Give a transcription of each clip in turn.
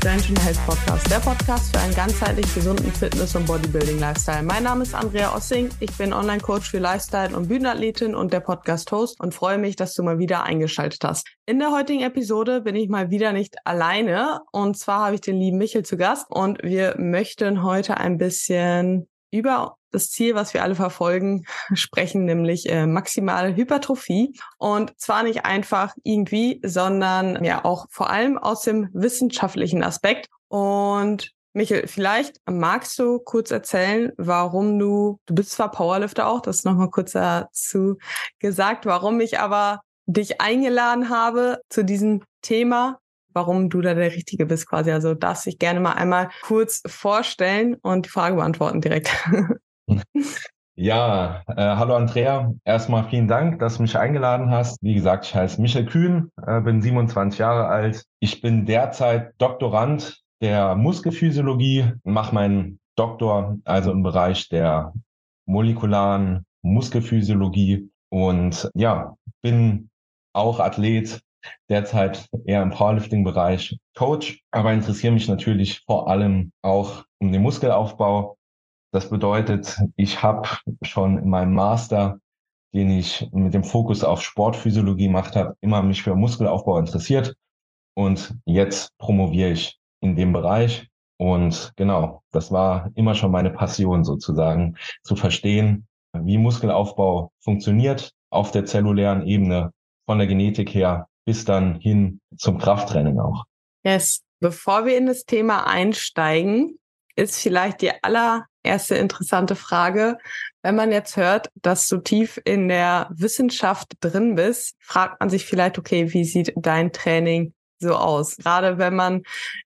Strange Health Podcast, der Podcast für einen ganzheitlich gesunden Fitness- und Bodybuilding-Lifestyle. Mein Name ist Andrea Ossing, ich bin Online-Coach für Lifestyle und Bühnenathletin und der Podcast-Host und freue mich, dass du mal wieder eingeschaltet hast. In der heutigen Episode bin ich mal wieder nicht alleine und zwar habe ich den lieben Michel zu Gast und wir möchten heute ein bisschen über das Ziel, was wir alle verfolgen, sprechen, nämlich äh, maximale Hypertrophie. Und zwar nicht einfach irgendwie, sondern ja auch vor allem aus dem wissenschaftlichen Aspekt. Und Michael, vielleicht magst du kurz erzählen, warum du, du bist zwar Powerlifter auch, das nochmal kurz dazu gesagt, warum ich aber dich eingeladen habe zu diesem Thema warum du da der Richtige bist quasi. Also darfst dich gerne mal einmal kurz vorstellen und die Frage beantworten direkt. Ja, äh, hallo Andrea. Erstmal vielen Dank, dass du mich eingeladen hast. Wie gesagt, ich heiße Michael Kühn, äh, bin 27 Jahre alt. Ich bin derzeit Doktorand der Muskelphysiologie, mache meinen Doktor also im Bereich der molekularen Muskelphysiologie und ja, bin auch Athlet, derzeit eher im Powerlifting-Bereich Coach, aber interessiere mich natürlich vor allem auch um den Muskelaufbau. Das bedeutet, ich habe schon in meinem Master, den ich mit dem Fokus auf Sportphysiologie gemacht habe, immer mich für Muskelaufbau interessiert. Und jetzt promoviere ich in dem Bereich. Und genau, das war immer schon meine Passion sozusagen, zu verstehen, wie Muskelaufbau funktioniert auf der zellulären Ebene, von der Genetik her bis dann hin zum Krafttraining auch. Yes. Bevor wir in das Thema einsteigen, ist vielleicht die allererste interessante Frage. Wenn man jetzt hört, dass du tief in der Wissenschaft drin bist, fragt man sich vielleicht, okay, wie sieht dein Training so aus? Gerade wenn man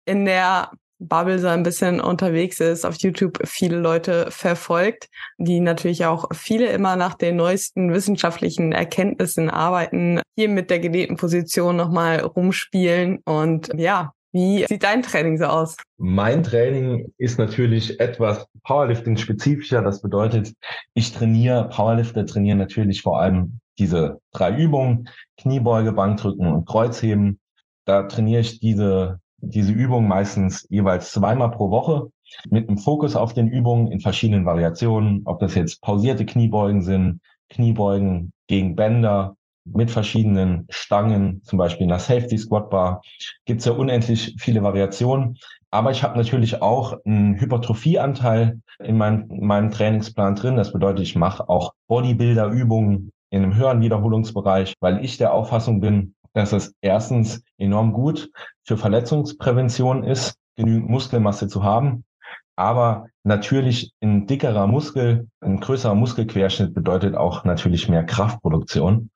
in der Bubble so ein bisschen unterwegs ist, auf YouTube viele Leute verfolgt, die natürlich auch viele immer nach den neuesten wissenschaftlichen Erkenntnissen arbeiten, hier mit der gedehnten Position nochmal rumspielen und ja, wie sieht dein Training so aus? Mein Training ist natürlich etwas Powerlifting-spezifischer. Das bedeutet, ich trainiere, Powerlifter trainieren natürlich vor allem diese drei Übungen, Kniebeuge, Bankdrücken und Kreuzheben. Da trainiere ich diese diese Übungen meistens jeweils zweimal pro Woche mit einem Fokus auf den Übungen in verschiedenen Variationen, ob das jetzt pausierte Kniebeugen sind, Kniebeugen gegen Bänder mit verschiedenen Stangen, zum Beispiel in der Safety Squat Bar, gibt's ja unendlich viele Variationen. Aber ich habe natürlich auch einen Hypertrophieanteil in meinem, in meinem Trainingsplan drin. Das bedeutet, ich mache auch Bodybuilder-Übungen in einem höheren Wiederholungsbereich, weil ich der Auffassung bin, dass es erstens enorm gut für Verletzungsprävention ist, genügend Muskelmasse zu haben. Aber natürlich ein dickerer Muskel, ein größerer Muskelquerschnitt bedeutet auch natürlich mehr Kraftproduktion.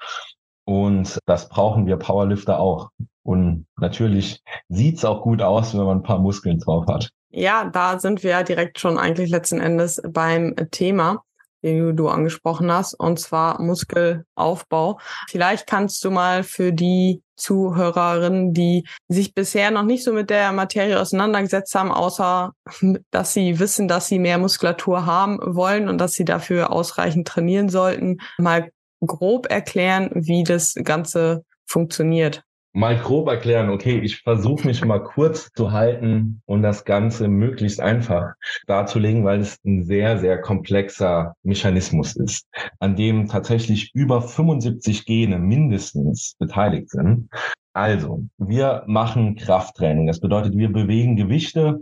Und das brauchen wir Powerlifter auch. Und natürlich sieht's auch gut aus, wenn man ein paar Muskeln drauf hat. Ja, da sind wir ja direkt schon eigentlich letzten Endes beim Thema den du angesprochen hast, und zwar Muskelaufbau. Vielleicht kannst du mal für die Zuhörerinnen, die sich bisher noch nicht so mit der Materie auseinandergesetzt haben, außer dass sie wissen, dass sie mehr Muskulatur haben wollen und dass sie dafür ausreichend trainieren sollten, mal grob erklären, wie das Ganze funktioniert mal grob erklären, okay, ich versuche mich mal kurz zu halten und das Ganze möglichst einfach darzulegen, weil es ein sehr, sehr komplexer Mechanismus ist, an dem tatsächlich über 75 Gene mindestens beteiligt sind. Also, wir machen Krafttraining. Das bedeutet, wir bewegen Gewichte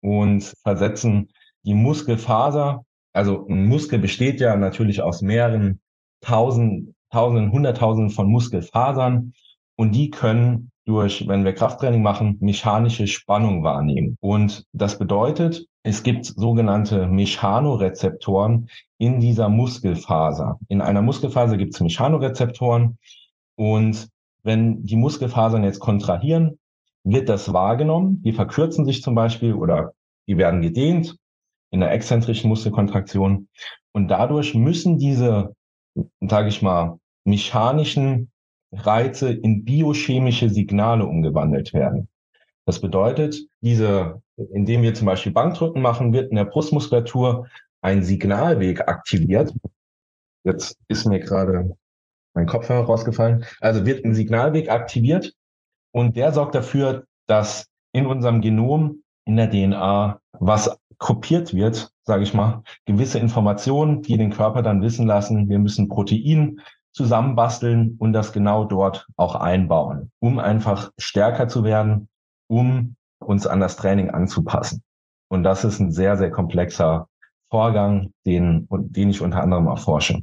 und versetzen die Muskelfaser. Also ein Muskel besteht ja natürlich aus mehreren tausend, tausenden, hunderttausenden von Muskelfasern und die können durch, wenn wir Krafttraining machen, mechanische Spannung wahrnehmen. Und das bedeutet, es gibt sogenannte Mechanorezeptoren in dieser Muskelfaser. In einer Muskelfaser gibt es Mechanorezeptoren und wenn die Muskelfasern jetzt kontrahieren, wird das wahrgenommen. Die verkürzen sich zum Beispiel oder die werden gedehnt in der exzentrischen Muskelkontraktion. Und dadurch müssen diese, sage ich mal, mechanischen Reize in biochemische Signale umgewandelt werden. Das bedeutet, diese, indem wir zum Beispiel Bankdrücken machen, wird in der Brustmuskulatur ein Signalweg aktiviert. Jetzt ist mir gerade mein Kopf herausgefallen. Also wird ein Signalweg aktiviert und der sorgt dafür, dass in unserem Genom, in der DNA, was kopiert wird, sage ich mal, gewisse Informationen, die den Körper dann wissen lassen, wir müssen Protein zusammenbasteln und das genau dort auch einbauen, um einfach stärker zu werden, um uns an das Training anzupassen. Und das ist ein sehr, sehr komplexer Vorgang, den, den ich unter anderem erforsche.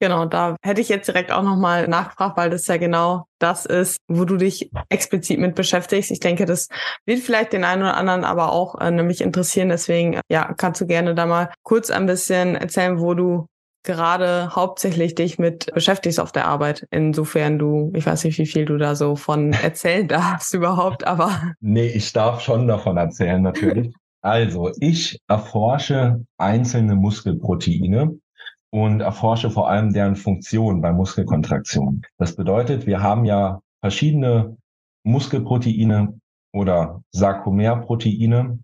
Genau, da hätte ich jetzt direkt auch nochmal nachgefragt, weil das ja genau das ist, wo du dich explizit mit beschäftigst. Ich denke, das wird vielleicht den einen oder anderen aber auch äh, nämlich interessieren. Deswegen, ja, kannst du gerne da mal kurz ein bisschen erzählen, wo du gerade hauptsächlich dich mit beschäftigst auf der Arbeit. Insofern du, ich weiß nicht, wie viel du da so von erzählen darfst überhaupt, aber. Nee, ich darf schon davon erzählen, natürlich. Also, ich erforsche einzelne Muskelproteine und erforsche vor allem deren Funktion bei Muskelkontraktion. Das bedeutet, wir haben ja verschiedene Muskelproteine oder Sarkomerproteine.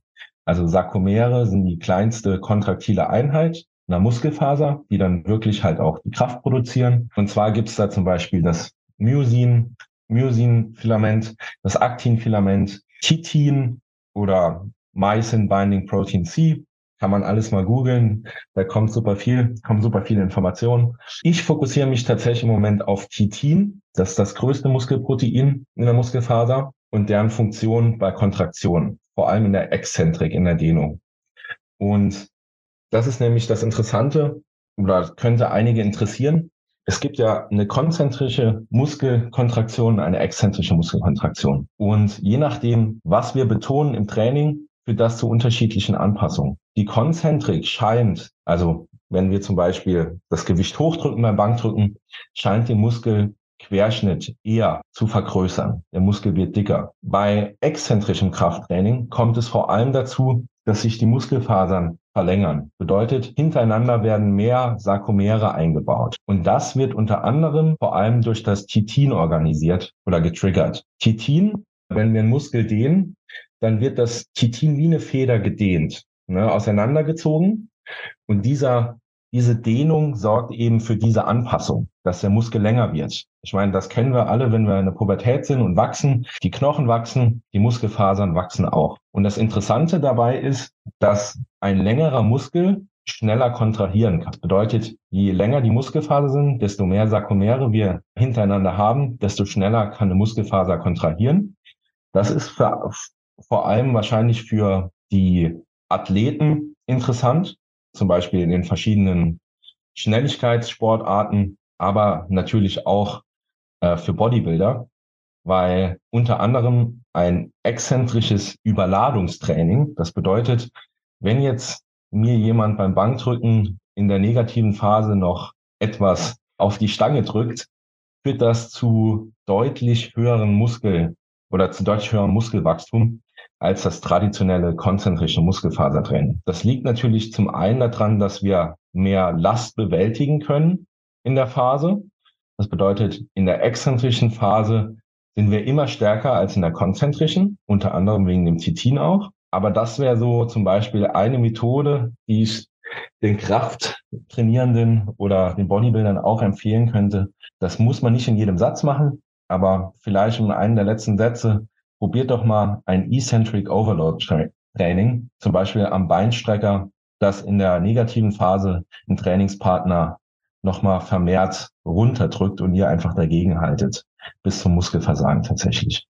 Also Sarkomere sind die kleinste kontraktile Einheit einer Muskelfaser, die dann wirklich halt auch die Kraft produzieren. Und zwar gibt es da zum Beispiel das Myosin, Myosin-Filament, das Aktin-Filament, Titin oder Myosin Binding Protein C, kann man alles mal googeln. Da kommt super viel, kommen super viele Informationen. Ich fokussiere mich tatsächlich im Moment auf Titin. Das ist das größte Muskelprotein in der Muskelfaser und deren Funktion bei Kontraktion, vor allem in der Exzentrik, in der Dehnung. Und das ist nämlich das Interessante oder könnte einige interessieren. Es gibt ja eine konzentrische Muskelkontraktion, eine exzentrische Muskelkontraktion. Und je nachdem, was wir betonen im Training, führt das zu unterschiedlichen Anpassungen. Die Konzentrik scheint, also wenn wir zum Beispiel das Gewicht hochdrücken beim Bankdrücken, scheint den Muskelquerschnitt eher zu vergrößern. Der Muskel wird dicker. Bei exzentrischem Krafttraining kommt es vor allem dazu, dass sich die Muskelfasern verlängern. Bedeutet, hintereinander werden mehr Sarkomere eingebaut. Und das wird unter anderem vor allem durch das Titin organisiert oder getriggert. Titin, wenn wir einen Muskel dehnen, dann wird das Titin wie eine Feder gedehnt, ne, auseinandergezogen. Und dieser, diese Dehnung sorgt eben für diese Anpassung, dass der Muskel länger wird. Ich meine, das kennen wir alle, wenn wir in der Pubertät sind und wachsen. Die Knochen wachsen, die Muskelfasern wachsen auch. Und das Interessante dabei ist, dass ein längerer Muskel schneller kontrahieren kann. Das bedeutet, je länger die Muskelfaser sind, desto mehr Sarkomere wir hintereinander haben, desto schneller kann eine Muskelfaser kontrahieren. Das ist für, vor allem wahrscheinlich für die Athleten interessant, zum Beispiel in den verschiedenen Schnelligkeitssportarten, aber natürlich auch äh, für Bodybuilder, weil unter anderem ein exzentrisches Überladungstraining, das bedeutet, wenn jetzt mir jemand beim Bankdrücken in der negativen Phase noch etwas auf die Stange drückt, führt das zu deutlich höheren Muskel oder zu deutlich höherem Muskelwachstum als das traditionelle konzentrische Muskelfasertraining. Das liegt natürlich zum einen daran, dass wir mehr Last bewältigen können in der Phase. Das bedeutet, in der exzentrischen Phase sind wir immer stärker als in der konzentrischen, unter anderem wegen dem Titin auch. Aber das wäre so zum Beispiel eine Methode, die ich den Krafttrainierenden oder den Bodybuildern auch empfehlen könnte. Das muss man nicht in jedem Satz machen, aber vielleicht in einem der letzten Sätze probiert doch mal ein Eccentric Overload Training, zum Beispiel am Beinstrecker, das in der negativen Phase ein Trainingspartner nochmal vermehrt runterdrückt und ihr einfach dagegen haltet, bis zum Muskelversagen tatsächlich.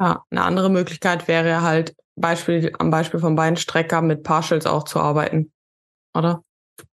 Ja, eine andere Möglichkeit wäre halt Beispiel, am Beispiel vom Beinstrecker mit Partials auch zu arbeiten, oder?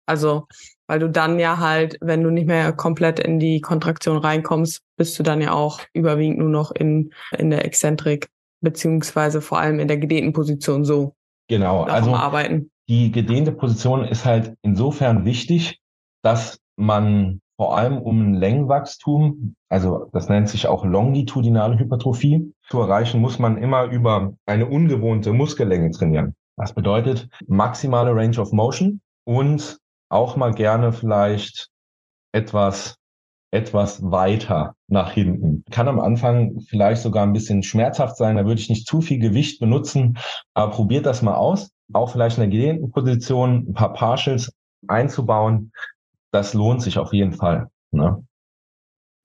Also weil du dann ja halt, wenn du nicht mehr komplett in die Kontraktion reinkommst, bist du dann ja auch überwiegend nur noch in, in der Exzentrik, beziehungsweise vor allem in der gedehnten Position so. Genau, also arbeiten. die gedehnte Position ist halt insofern wichtig, dass man vor allem um ein Längenwachstum, also das nennt sich auch longitudinale Hypertrophie, zu erreichen, muss man immer über eine ungewohnte Muskellänge trainieren. Das bedeutet maximale Range of Motion und auch mal gerne vielleicht etwas etwas weiter nach hinten. Kann am Anfang vielleicht sogar ein bisschen schmerzhaft sein, da würde ich nicht zu viel Gewicht benutzen, aber probiert das mal aus. Auch vielleicht in der gedehnten Position ein paar Partials einzubauen, das lohnt sich auf jeden Fall. Ne?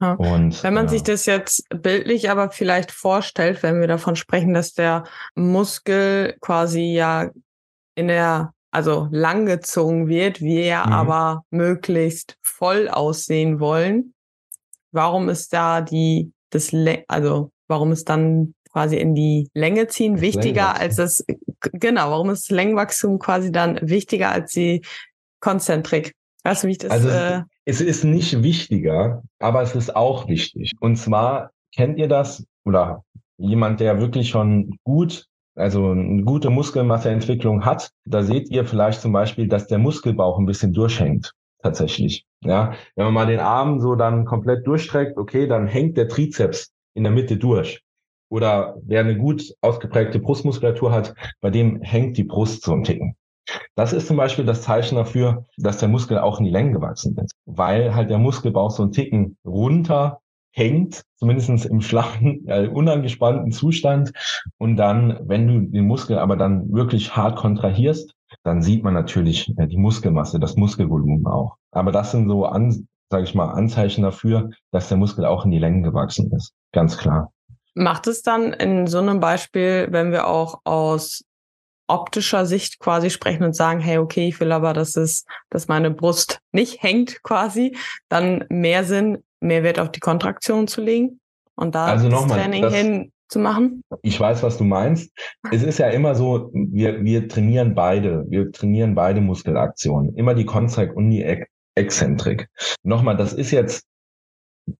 Ja. Und, wenn man ja. sich das jetzt bildlich aber vielleicht vorstellt, wenn wir davon sprechen, dass der Muskel quasi ja in der, also langgezogen wird, wir ja mhm. aber möglichst voll aussehen wollen, warum ist da die, das, also warum ist dann quasi in die Länge ziehen wichtiger als das, genau, warum ist das Längenwachstum quasi dann wichtiger als die Konzentrik? Weißt du, wie ich das, also äh, es ist nicht wichtiger, aber es ist auch wichtig. Und zwar kennt ihr das oder jemand, der wirklich schon gut, also eine gute Muskelmasseentwicklung hat, da seht ihr vielleicht zum Beispiel, dass der Muskelbauch ein bisschen durchhängt. Tatsächlich. Ja, wenn man mal den Arm so dann komplett durchstreckt, okay, dann hängt der Trizeps in der Mitte durch. Oder wer eine gut ausgeprägte Brustmuskulatur hat, bei dem hängt die Brust so ein Ticken. Das ist zum Beispiel das Zeichen dafür, dass der Muskel auch in die Länge gewachsen ist, weil halt der Muskelbauch so ein Ticken runter hängt, zumindest im flachen, äh, unangespannten Zustand. Und dann, wenn du den Muskel aber dann wirklich hart kontrahierst, dann sieht man natürlich äh, die Muskelmasse, das Muskelvolumen auch. Aber das sind so, sage ich mal, Anzeichen dafür, dass der Muskel auch in die Länge gewachsen ist. Ganz klar. Macht es dann in so einem Beispiel, wenn wir auch aus optischer Sicht quasi sprechen und sagen, hey, okay, ich will aber, dass es, dass meine Brust nicht hängt quasi, dann mehr Sinn, mehr Wert auf die Kontraktion zu legen und da also das Training das, hin zu machen? Ich weiß, was du meinst. Es ist ja immer so, wir, wir trainieren beide, wir trainieren beide Muskelaktionen, immer die Kontrak und die Exzentrik. Nochmal, das ist jetzt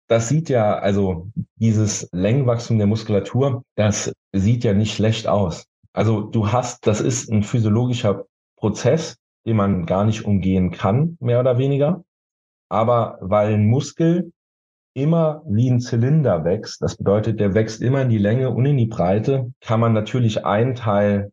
das sieht ja, also dieses Längenwachstum der Muskulatur, das sieht ja nicht schlecht aus. Also du hast, das ist ein physiologischer Prozess, den man gar nicht umgehen kann, mehr oder weniger. Aber weil ein Muskel immer wie ein Zylinder wächst, das bedeutet, der wächst immer in die Länge und in die Breite, kann man natürlich einen Teil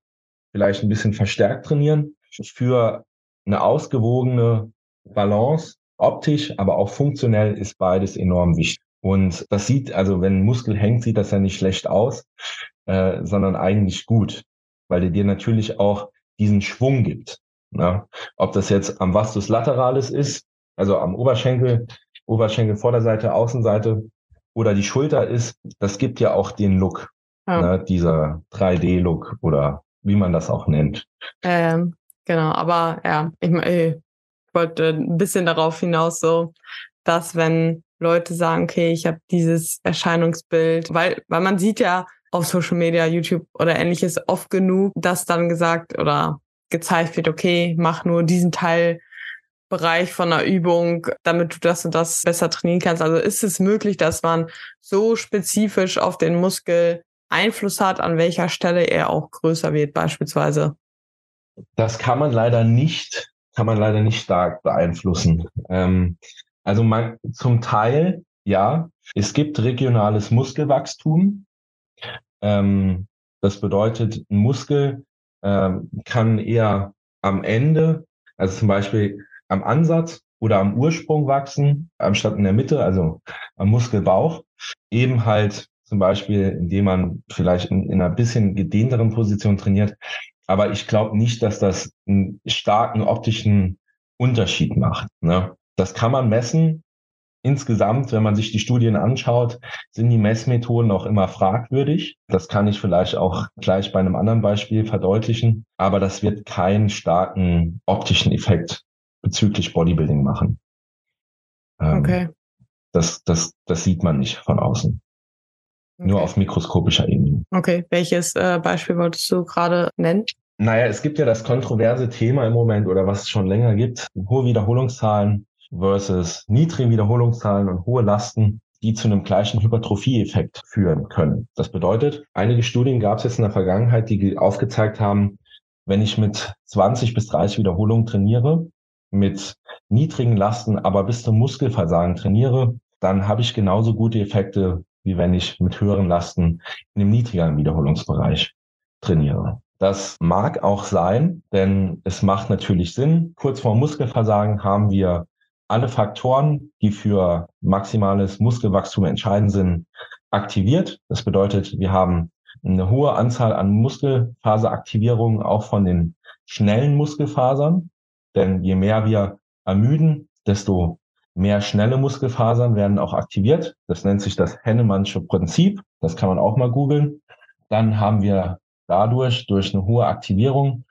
vielleicht ein bisschen verstärkt trainieren. Für eine ausgewogene Balance, optisch, aber auch funktionell ist beides enorm wichtig. Und das sieht, also wenn ein Muskel hängt, sieht das ja nicht schlecht aus, äh, sondern eigentlich gut weil er dir natürlich auch diesen Schwung gibt. Ne? Ob das jetzt am Vastus lateralis ist, also am Oberschenkel, Oberschenkel Vorderseite, Außenseite oder die Schulter ist, das gibt ja auch den Look, ja. ne? dieser 3D-Look oder wie man das auch nennt. Ähm, genau, aber ja, ich, ich wollte ein bisschen darauf hinaus, so, dass wenn Leute sagen, okay, ich habe dieses Erscheinungsbild, weil, weil man sieht ja, auf Social Media, YouTube oder ähnliches oft genug, dass dann gesagt oder gezeigt wird, okay, mach nur diesen Teilbereich von einer Übung, damit du das und das besser trainieren kannst. Also ist es möglich, dass man so spezifisch auf den Muskel Einfluss hat, an welcher Stelle er auch größer wird, beispielsweise? Das kann man leider nicht, kann man leider nicht stark beeinflussen. Ähm, also man, zum Teil, ja, es gibt regionales Muskelwachstum. Ähm, das bedeutet, ein Muskel ähm, kann eher am Ende, also zum Beispiel am Ansatz oder am Ursprung wachsen, anstatt in der Mitte, also am Muskelbauch. Eben halt zum Beispiel, indem man vielleicht in, in einer bisschen gedehnteren Position trainiert. Aber ich glaube nicht, dass das einen starken optischen Unterschied macht. Ne? Das kann man messen, Insgesamt, wenn man sich die Studien anschaut, sind die Messmethoden auch immer fragwürdig. Das kann ich vielleicht auch gleich bei einem anderen Beispiel verdeutlichen. Aber das wird keinen starken optischen Effekt bezüglich Bodybuilding machen. Ähm, okay. Das, das, das sieht man nicht von außen. Okay. Nur auf mikroskopischer Ebene. Okay. Welches äh, Beispiel wolltest du gerade nennen? Naja, es gibt ja das kontroverse Thema im Moment oder was es schon länger gibt, hohe Wiederholungszahlen versus niedrige Wiederholungszahlen und hohe Lasten, die zu einem gleichen Hypertrophie-Effekt führen können. Das bedeutet, einige Studien gab es jetzt in der Vergangenheit, die aufgezeigt haben, wenn ich mit 20 bis 30 Wiederholungen trainiere, mit niedrigen Lasten, aber bis zum Muskelversagen trainiere, dann habe ich genauso gute Effekte, wie wenn ich mit höheren Lasten in dem niedrigeren Wiederholungsbereich trainiere. Das mag auch sein, denn es macht natürlich Sinn. Kurz vor Muskelversagen haben wir alle Faktoren, die für maximales Muskelwachstum entscheidend sind, aktiviert. Das bedeutet, wir haben eine hohe Anzahl an Muskelfaseraktivierungen auch von den schnellen Muskelfasern. Denn je mehr wir ermüden, desto Mehr schnelle Muskelfasern werden auch aktiviert. Das nennt sich das Hennemannsche Prinzip. Das kann man auch mal googeln. Dann haben wir dadurch, durch eine hohe Aktivierung,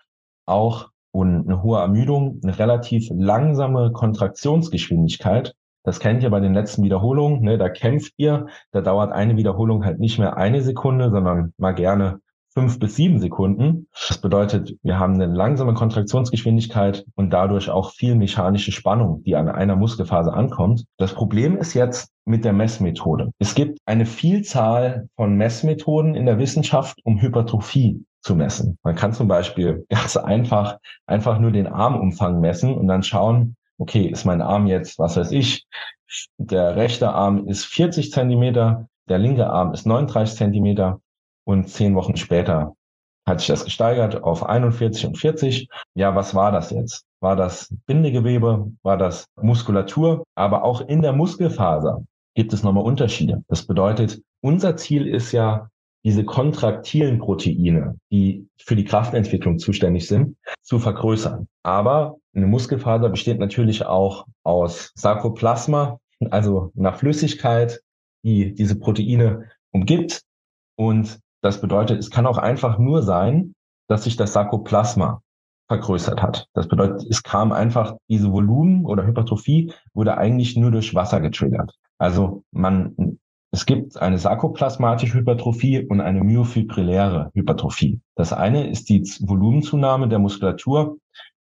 auch und eine hohe Ermüdung, eine relativ langsame Kontraktionsgeschwindigkeit. Das kennt ihr bei den letzten Wiederholungen. Ne? Da kämpft ihr. Da dauert eine Wiederholung halt nicht mehr eine Sekunde, sondern mal gerne fünf bis sieben Sekunden. Das bedeutet, wir haben eine langsame Kontraktionsgeschwindigkeit und dadurch auch viel mechanische Spannung, die an einer Muskelphase ankommt. Das Problem ist jetzt mit der Messmethode. Es gibt eine Vielzahl von Messmethoden in der Wissenschaft, um Hypertrophie zu messen. Man kann zum Beispiel ganz einfach, einfach nur den Armumfang messen und dann schauen, okay, ist mein Arm jetzt, was weiß ich, der rechte Arm ist 40 Zentimeter, der linke Arm ist 39 Zentimeter und zehn Wochen später hat sich das gesteigert auf 41 und 40. Ja, was war das jetzt? War das Bindegewebe? War das Muskulatur? Aber auch in der Muskelfaser gibt es nochmal Unterschiede. Das bedeutet, unser Ziel ist ja, diese kontraktilen Proteine, die für die Kraftentwicklung zuständig sind, zu vergrößern. Aber eine Muskelfaser besteht natürlich auch aus Sarkoplasma, also einer Flüssigkeit, die diese Proteine umgibt. Und das bedeutet, es kann auch einfach nur sein, dass sich das Sarkoplasma vergrößert hat. Das bedeutet, es kam einfach diese Volumen oder Hypertrophie wurde eigentlich nur durch Wasser getriggert. Also man, es gibt eine sarkoplasmatische Hypertrophie und eine myofibrilläre Hypertrophie. Das eine ist die Volumenzunahme der Muskulatur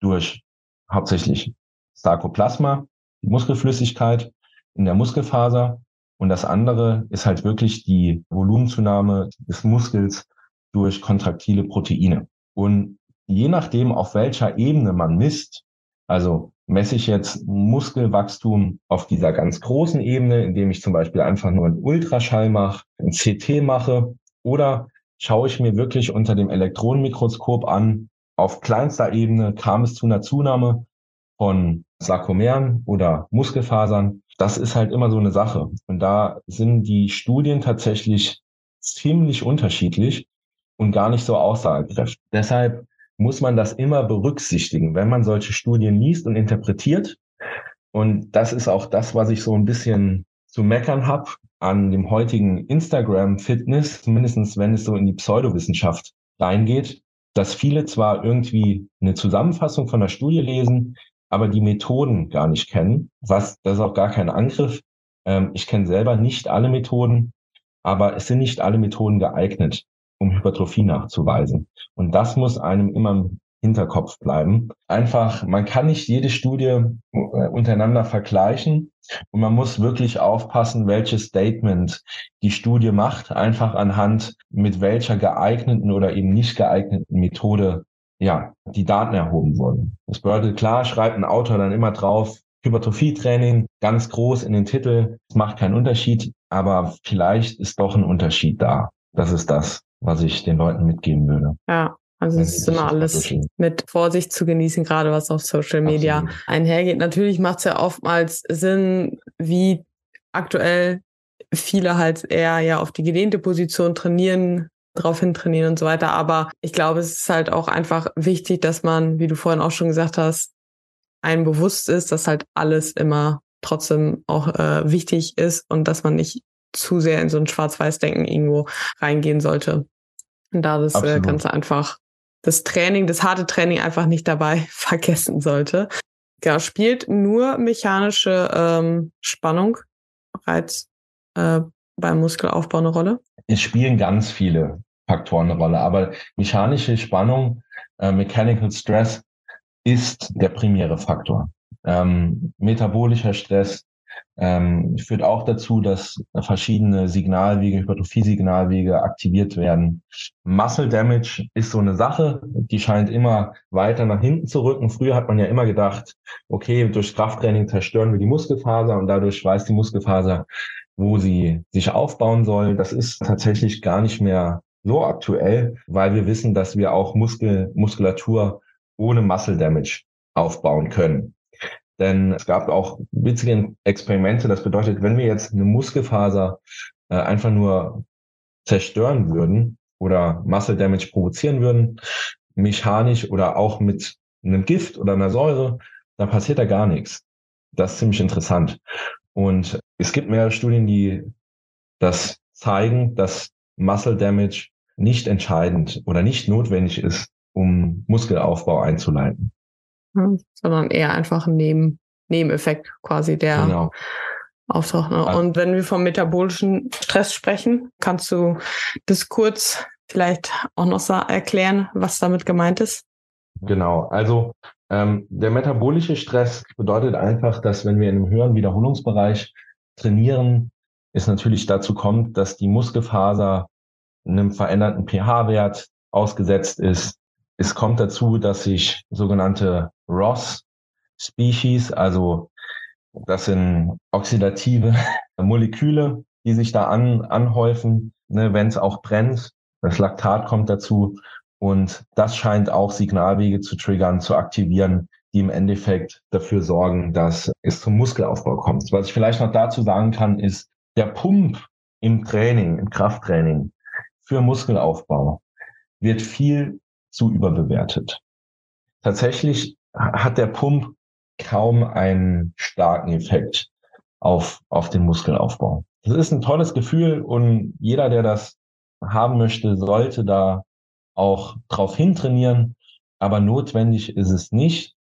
durch hauptsächlich Sarkoplasma, die Muskelflüssigkeit in der Muskelfaser und das andere ist halt wirklich die Volumenzunahme des Muskels durch kontraktile Proteine. Und je nachdem, auf welcher Ebene man misst, also messe ich jetzt Muskelwachstum auf dieser ganz großen Ebene, indem ich zum Beispiel einfach nur einen Ultraschall mache, ein CT mache, oder schaue ich mir wirklich unter dem Elektronenmikroskop an, auf kleinster Ebene kam es zu einer Zunahme von Sarkomeren oder Muskelfasern das ist halt immer so eine Sache. Und da sind die Studien tatsächlich ziemlich unterschiedlich und gar nicht so aussagekräftig. Deshalb muss man das immer berücksichtigen, wenn man solche Studien liest und interpretiert. Und das ist auch das, was ich so ein bisschen zu meckern habe an dem heutigen Instagram-Fitness, mindestens wenn es so in die Pseudowissenschaft reingeht, dass viele zwar irgendwie eine Zusammenfassung von der Studie lesen, aber die Methoden gar nicht kennen. Was, das ist auch gar kein Angriff. Ähm, ich kenne selber nicht alle Methoden, aber es sind nicht alle Methoden geeignet, um Hypertrophie nachzuweisen. Und das muss einem immer im Hinterkopf bleiben. Einfach, man kann nicht jede Studie äh, untereinander vergleichen und man muss wirklich aufpassen, welches Statement die Studie macht, einfach anhand mit welcher geeigneten oder eben nicht geeigneten Methode ja, die Daten erhoben wurden. Das bedeutet, klar schreibt ein Autor dann immer drauf, Hypertrophie-Training ganz groß in den Titel. Es macht keinen Unterschied, aber vielleicht ist doch ein Unterschied da. Das ist das, was ich den Leuten mitgeben würde. Ja. Also es ist immer alles mit Vorsicht zu genießen, gerade was auf Social Media Absolut. einhergeht. Natürlich macht es ja oftmals Sinn, wie aktuell viele halt eher ja auf die gedehnte Position trainieren drauf hin trainieren und so weiter. Aber ich glaube, es ist halt auch einfach wichtig, dass man, wie du vorhin auch schon gesagt hast, einem bewusst ist, dass halt alles immer trotzdem auch äh, wichtig ist und dass man nicht zu sehr in so ein Schwarz-Weiß-Denken irgendwo reingehen sollte. Und da das äh, Ganze einfach, das Training, das harte Training einfach nicht dabei vergessen sollte. Ja, spielt nur mechanische ähm, Spannung bereits äh, beim Muskelaufbau eine Rolle? Es spielen ganz viele Faktoren eine Rolle, aber mechanische Spannung, äh, Mechanical Stress ist der primäre Faktor. Ähm, metabolischer Stress ähm, führt auch dazu, dass verschiedene Signalwege, Hypertrophie-Signalwege aktiviert werden. Muscle Damage ist so eine Sache, die scheint immer weiter nach hinten zu rücken. Früher hat man ja immer gedacht, okay, durch Krafttraining zerstören wir die Muskelfaser und dadurch weiß die Muskelfaser, wo sie sich aufbauen soll. Das ist tatsächlich gar nicht mehr so aktuell, weil wir wissen, dass wir auch Muskel, Muskulatur ohne Muscle Damage aufbauen können. Denn es gab auch witzige Experimente. Das bedeutet, wenn wir jetzt eine Muskelfaser äh, einfach nur zerstören würden oder Muscle Damage provozieren würden, mechanisch oder auch mit einem Gift oder einer Säure, dann passiert da gar nichts. Das ist ziemlich interessant. Und es gibt mehrere Studien, die das zeigen, dass Muscle Damage nicht entscheidend oder nicht notwendig ist, um Muskelaufbau einzuleiten. Hm, sondern eher einfach ein Neben Nebeneffekt quasi, der genau. auftaucht. Ne? Und wenn wir vom metabolischen Stress sprechen, kannst du das kurz vielleicht auch noch erklären, was damit gemeint ist? Genau, also ähm, der metabolische Stress bedeutet einfach, dass wenn wir in einem höheren Wiederholungsbereich trainieren, es natürlich dazu kommt, dass die Muskelfaser einem veränderten pH-Wert ausgesetzt ist. Es kommt dazu, dass sich sogenannte ROS-Species, also das sind oxidative Moleküle, die sich da an, anhäufen, ne, wenn es auch brennt. Das Laktat kommt dazu und das scheint auch Signalwege zu triggern, zu aktivieren, die im Endeffekt dafür sorgen, dass es zum Muskelaufbau kommt. Was ich vielleicht noch dazu sagen kann, ist, der Pump im Training, im Krafttraining für Muskelaufbau wird viel zu überbewertet. Tatsächlich hat der Pump kaum einen starken Effekt auf, auf den Muskelaufbau. Das ist ein tolles Gefühl und jeder, der das haben möchte, sollte da auch drauf hintrainieren, aber notwendig ist es nicht.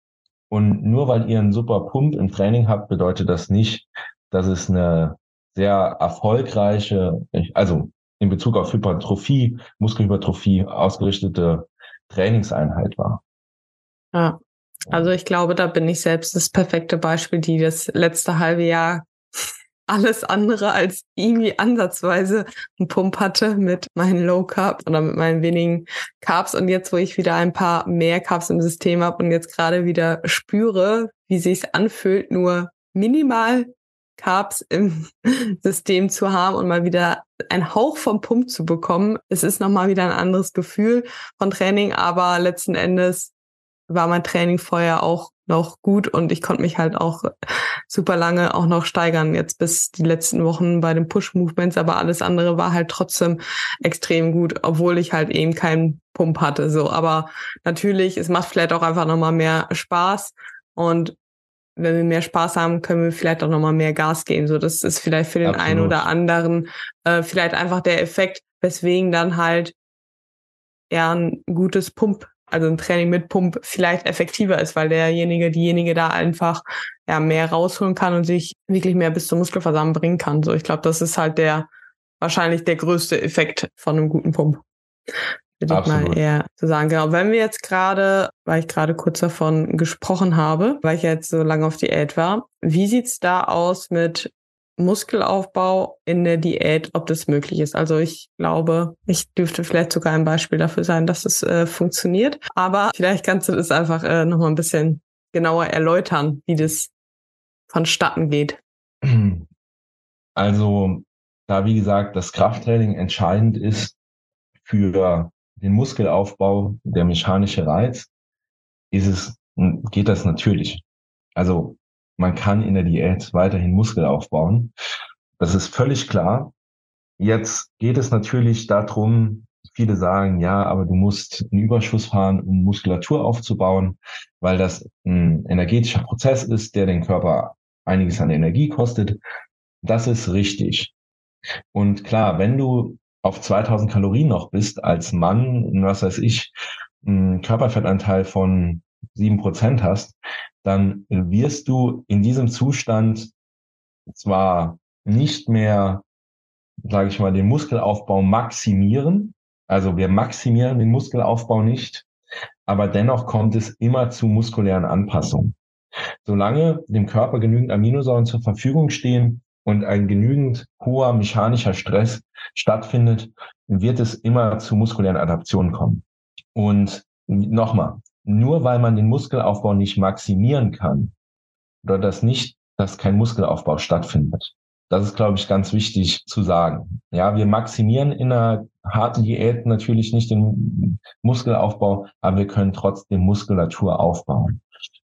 Und nur weil ihr einen super Pump im Training habt, bedeutet das nicht, dass es eine sehr erfolgreiche, also in Bezug auf Hypertrophie, Muskelhypertrophie ausgerichtete Trainingseinheit war. Ja, also ich glaube, da bin ich selbst das perfekte Beispiel, die das letzte halbe Jahr alles andere als irgendwie ansatzweise einen Pump hatte mit meinen Low Carb oder mit meinen wenigen Carbs. Und jetzt, wo ich wieder ein paar mehr Carbs im System habe und jetzt gerade wieder spüre, wie sich anfühlt, nur minimal Carbs im System zu haben und mal wieder einen Hauch vom Pump zu bekommen. Es ist nochmal wieder ein anderes Gefühl von Training, aber letzten Endes war mein Training vorher auch noch gut und ich konnte mich halt auch super lange auch noch steigern, jetzt bis die letzten Wochen bei den Push-Movements, aber alles andere war halt trotzdem extrem gut, obwohl ich halt eben keinen Pump hatte. So, aber natürlich, es macht vielleicht auch einfach nochmal mehr Spaß und wenn wir mehr Spaß haben, können wir vielleicht auch nochmal mehr Gas geben. So, das ist vielleicht für den Absolut. einen oder anderen äh, vielleicht einfach der Effekt, weswegen dann halt ja ein gutes Pump also ein Training mit Pump vielleicht effektiver ist, weil derjenige, diejenige da einfach ja mehr rausholen kann und sich wirklich mehr bis zum Muskelversagen bringen kann. So, ich glaube, das ist halt der wahrscheinlich der größte Effekt von einem guten Pump. Würde ich mal eher zu sagen. Genau. Wenn wir jetzt gerade, weil ich gerade kurz davon gesprochen habe, weil ich jetzt so lange auf Diät war, wie sieht's da aus mit Muskelaufbau in der Diät, ob das möglich ist. Also ich glaube, ich dürfte vielleicht sogar ein Beispiel dafür sein, dass es äh, funktioniert. Aber vielleicht kannst du das einfach äh, nochmal ein bisschen genauer erläutern, wie das vonstatten geht. Also, da wie gesagt, das Krafttraining entscheidend ist für den Muskelaufbau, der mechanische Reiz, ist es, geht das natürlich. Also man kann in der Diät weiterhin Muskel aufbauen. Das ist völlig klar. Jetzt geht es natürlich darum, viele sagen, ja, aber du musst einen Überschuss fahren, um Muskulatur aufzubauen, weil das ein energetischer Prozess ist, der den Körper einiges an Energie kostet. Das ist richtig. Und klar, wenn du auf 2000 Kalorien noch bist als Mann, was weiß ich, einen Körperfettanteil von sieben Prozent hast, dann wirst du in diesem Zustand zwar nicht mehr, sage ich mal, den Muskelaufbau maximieren. Also wir maximieren den Muskelaufbau nicht, aber dennoch kommt es immer zu muskulären Anpassungen. Solange dem Körper genügend Aminosäuren zur Verfügung stehen und ein genügend hoher mechanischer Stress stattfindet, wird es immer zu muskulären Adaptionen kommen. Und nochmal, nur weil man den Muskelaufbau nicht maximieren kann oder dass nicht, dass kein Muskelaufbau stattfindet. Das ist, glaube ich, ganz wichtig zu sagen. Ja, wir maximieren in einer harten Diät natürlich nicht den Muskelaufbau, aber wir können trotzdem Muskulatur aufbauen.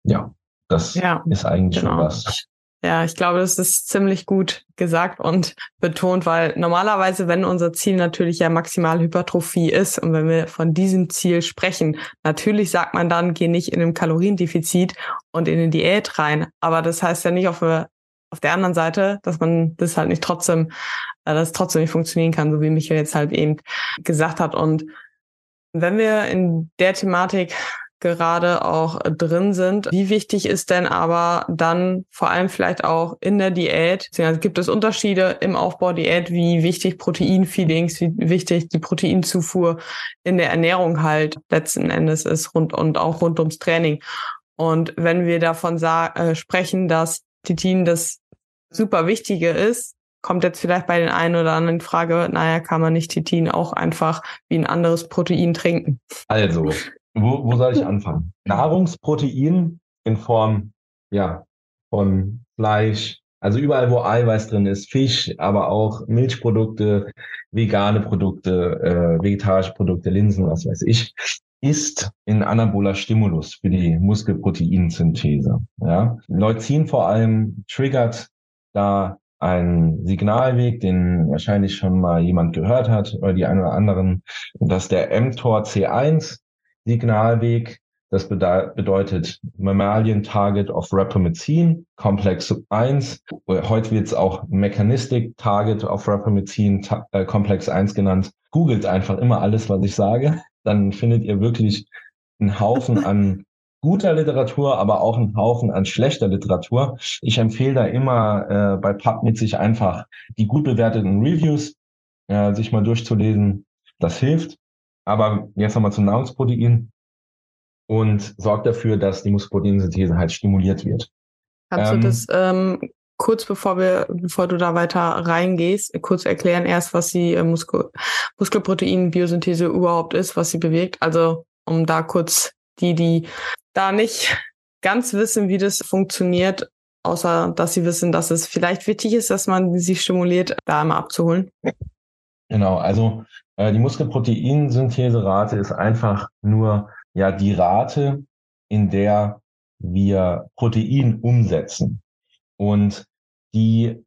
Ja, das ja, ist eigentlich genau. schon was. Ja, ich glaube, das ist ziemlich gut gesagt und betont, weil normalerweise, wenn unser Ziel natürlich ja maximal Hypertrophie ist und wenn wir von diesem Ziel sprechen, natürlich sagt man dann, geh nicht in einem Kaloriendefizit und in eine Diät rein. Aber das heißt ja nicht auf, auf der anderen Seite, dass man das halt nicht trotzdem, äh, dass trotzdem nicht funktionieren kann, so wie Michael jetzt halt eben gesagt hat. Und wenn wir in der Thematik gerade auch drin sind. Wie wichtig ist denn aber dann vor allem vielleicht auch in der Diät? Gibt es Unterschiede im Aufbau Diät, wie wichtig Proteinfeedings, wie wichtig die Proteinzufuhr in der Ernährung halt letzten Endes ist rund und auch rund ums Training. Und wenn wir davon äh, sprechen, dass Titin das super Wichtige ist, kommt jetzt vielleicht bei den einen oder anderen Frage, naja, kann man nicht Titin auch einfach wie ein anderes Protein trinken? Also, wo, wo soll ich anfangen? Nahrungsprotein in Form ja, von Fleisch, also überall, wo Eiweiß drin ist, Fisch, aber auch Milchprodukte, vegane Produkte, äh, vegetarische Produkte, Linsen, was weiß ich, ist ein anaboler Stimulus für die Muskelproteinsynthese. Ja? Leucin vor allem triggert da ein Signalweg, den wahrscheinlich schon mal jemand gehört hat oder die einen oder anderen, dass der mTOR C1 Signalweg. Das bedeutet Mammalian Target of Rapamycin, Komplex 1. Heute wird es auch Mechanistic Target of Rapamycin, äh, Komplex 1 genannt. Googelt einfach immer alles, was ich sage. Dann findet ihr wirklich einen Haufen an guter Literatur, aber auch einen Haufen an schlechter Literatur. Ich empfehle da immer äh, bei PubMed sich einfach die gut bewerteten Reviews äh, sich mal durchzulesen. Das hilft. Aber jetzt nochmal zum Nahrungsprotein und sorgt dafür, dass die Muskelproteinsynthese halt stimuliert wird. Kannst ähm, du das ähm, kurz bevor wir, bevor du da weiter reingehst, kurz erklären erst, was die äh, Muskel Muskelprotein-Biosynthese überhaupt ist, was sie bewegt? Also um da kurz die, die da nicht ganz wissen, wie das funktioniert, außer dass sie wissen, dass es vielleicht wichtig ist, dass man sie stimuliert, da einmal abzuholen. Genau, also die Muskelproteinsyntheserate ist einfach nur ja die Rate, in der wir Protein umsetzen. Und die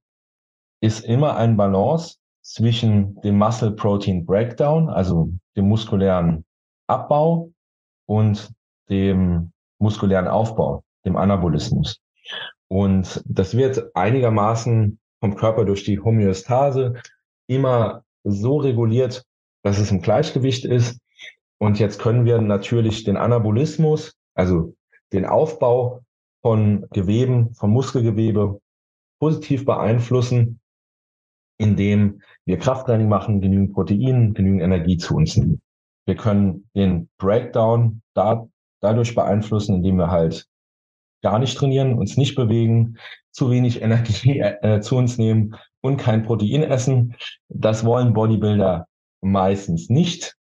ist immer ein Balance zwischen dem Muscle Protein Breakdown, also dem muskulären Abbau und dem muskulären Aufbau, dem Anabolismus. Und das wird einigermaßen vom Körper durch die Homöostase immer so reguliert, dass es im Gleichgewicht ist. Und jetzt können wir natürlich den Anabolismus, also den Aufbau von Geweben, von Muskelgewebe positiv beeinflussen, indem wir Krafttraining machen, genügend Protein, genügend Energie zu uns nehmen. Wir können den Breakdown da, dadurch beeinflussen, indem wir halt gar nicht trainieren, uns nicht bewegen, zu wenig Energie äh, zu uns nehmen und kein Protein essen. Das wollen Bodybuilder meistens nicht.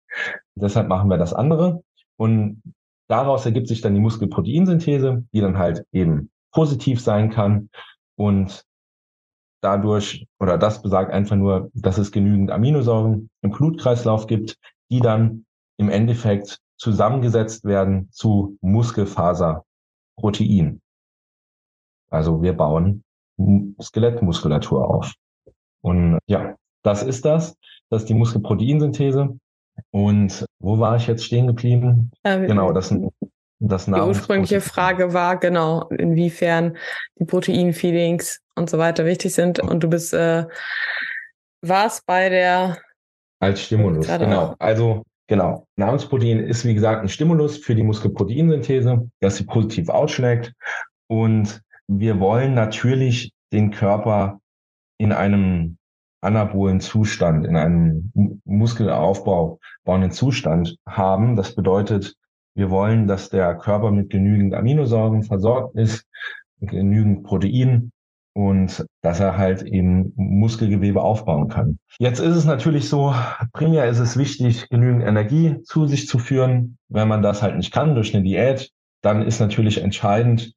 Deshalb machen wir das andere. Und daraus ergibt sich dann die Muskelproteinsynthese, die dann halt eben positiv sein kann. Und dadurch, oder das besagt einfach nur, dass es genügend Aminosäuren im Blutkreislauf gibt, die dann im Endeffekt zusammengesetzt werden zu Muskelfaserprotein. Also wir bauen Skelettmuskulatur auf. Und ja, das ist das. Das ist die Muskelproteinsynthese. Und wo war ich jetzt stehen geblieben? Ähm, genau, das, das Die ursprüngliche Frage war, genau, inwiefern die Proteinfeedings und so weiter wichtig sind. Und du bist, äh, warst bei der... Als Stimulus, genau. Also Genau. Nahrungsprotein ist, wie gesagt, ein Stimulus für die Muskelproteinsynthese, dass sie positiv ausschlägt. Und wir wollen natürlich den Körper in einem anabolen Zustand, in einem Muskelaufbau bauenden Zustand haben. Das bedeutet, wir wollen, dass der Körper mit genügend Aminosäuren versorgt ist, genügend Protein und dass er halt eben Muskelgewebe aufbauen kann. Jetzt ist es natürlich so, primär ist es wichtig, genügend Energie zu sich zu führen. Wenn man das halt nicht kann durch eine Diät, dann ist natürlich entscheidend,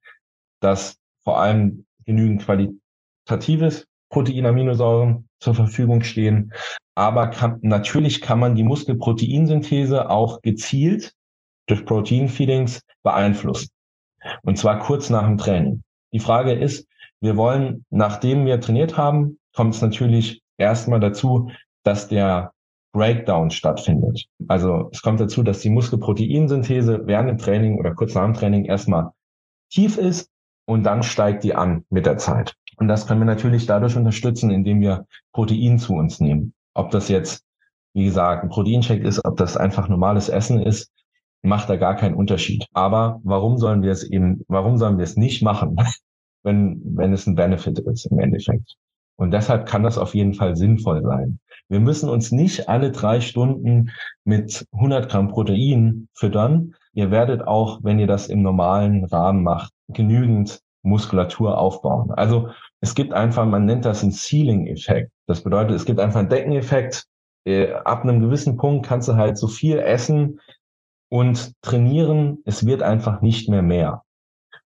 dass vor allem genügend qualitatives Proteinaminosäuren zur Verfügung stehen. Aber kann, natürlich kann man die Muskelproteinsynthese auch gezielt durch Proteinfeedings beeinflussen. Und zwar kurz nach dem Training. Die Frage ist, wir wollen, nachdem wir trainiert haben, kommt es natürlich erstmal dazu, dass der Breakdown stattfindet. Also es kommt dazu, dass die Muskelproteinsynthese während dem Training oder kurz nach dem Training erstmal tief ist und dann steigt die an mit der Zeit. Und das können wir natürlich dadurch unterstützen, indem wir Protein zu uns nehmen. Ob das jetzt, wie gesagt, ein Proteincheck ist, ob das einfach normales Essen ist, macht da gar keinen Unterschied. Aber warum sollen wir es eben, warum sollen wir es nicht machen, wenn, wenn es ein Benefit ist im Endeffekt? Und deshalb kann das auf jeden Fall sinnvoll sein. Wir müssen uns nicht alle drei Stunden mit 100 Gramm Protein füttern. Ihr werdet auch, wenn ihr das im normalen Rahmen macht, genügend Muskulatur aufbauen. Also es gibt einfach, man nennt das einen Ceiling-Effekt. Das bedeutet, es gibt einfach einen Deckeneffekt. Äh, ab einem gewissen Punkt kannst du halt so viel essen und trainieren. Es wird einfach nicht mehr mehr.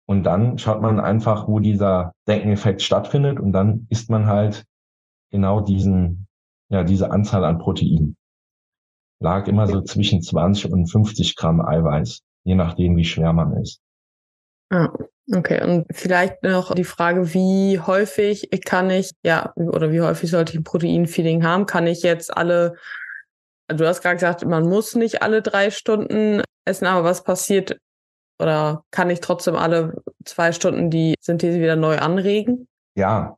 Und dann schaut man einfach, wo dieser Deckeneffekt stattfindet und dann isst man halt genau diesen, ja, diese Anzahl an Protein. Lag immer so zwischen 20 und 50 Gramm Eiweiß, je nachdem, wie schwer man ist. Okay. Und vielleicht noch die Frage, wie häufig kann ich, ja, oder wie häufig sollte ich ein Proteinfeeding haben? Kann ich jetzt alle, du hast gerade gesagt, man muss nicht alle drei Stunden essen, aber was passiert, oder kann ich trotzdem alle zwei Stunden die Synthese wieder neu anregen? Ja,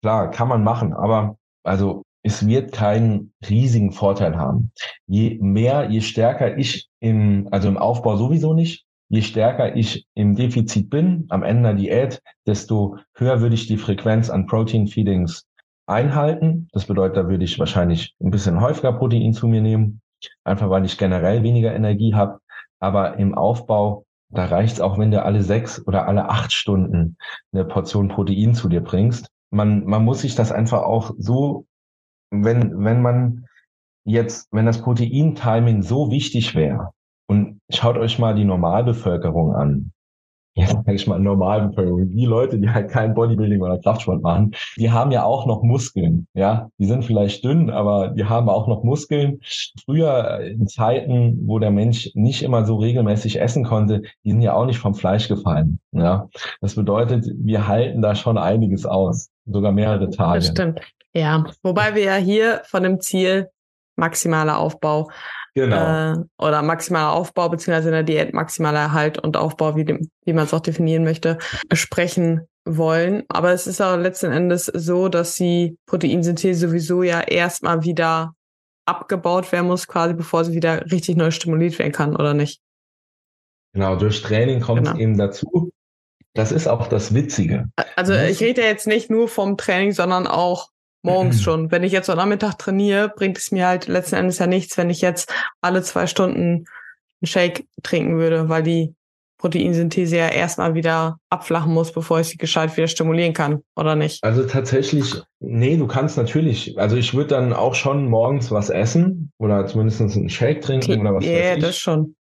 klar, kann man machen, aber also es wird keinen riesigen Vorteil haben. Je mehr, je stärker ich im, also im Aufbau sowieso nicht, je stärker ich im Defizit bin, am Ende der Diät, desto höher würde ich die Frequenz an Protein Feedings einhalten. Das bedeutet, da würde ich wahrscheinlich ein bisschen häufiger Protein zu mir nehmen, einfach weil ich generell weniger Energie habe. Aber im Aufbau da reicht's auch, wenn du alle sechs oder alle acht Stunden eine Portion Protein zu dir bringst. Man, man muss sich das einfach auch so, wenn, wenn man jetzt, wenn das Protein-Timing so wichtig wäre, und schaut euch mal die Normalbevölkerung an, ja, sag ich mal, Normalbevölkerung, die Leute, die halt kein Bodybuilding oder Kraftsport machen, die haben ja auch noch Muskeln, ja. Die sind vielleicht dünn, aber die haben auch noch Muskeln. Früher in Zeiten, wo der Mensch nicht immer so regelmäßig essen konnte, die sind ja auch nicht vom Fleisch gefallen, ja. Das bedeutet, wir halten da schon einiges aus, sogar mehrere Tage. Das stimmt. Ja, wobei wir ja hier von dem Ziel maximaler Aufbau Genau. Äh, oder maximaler Aufbau, beziehungsweise in der Diät maximaler Erhalt und Aufbau, wie, dem, wie man es auch definieren möchte, sprechen wollen. Aber es ist auch letzten Endes so, dass die Proteinsynthese sowieso ja erstmal wieder abgebaut werden muss, quasi bevor sie wieder richtig neu stimuliert werden kann, oder nicht? Genau, durch Training kommt genau. es eben dazu. Das ist auch das Witzige. Also ich rede ja jetzt nicht nur vom Training, sondern auch morgens schon. Wenn ich jetzt am Nachmittag trainiere, bringt es mir halt letzten Endes ja nichts, wenn ich jetzt alle zwei Stunden einen Shake trinken würde, weil die Proteinsynthese ja erstmal wieder abflachen muss, bevor ich sie gescheit wieder stimulieren kann, oder nicht? Also tatsächlich, nee, du kannst natürlich, also ich würde dann auch schon morgens was essen oder zumindest einen Shake trinken okay. oder was yeah, weiß ich. Ja, das schon.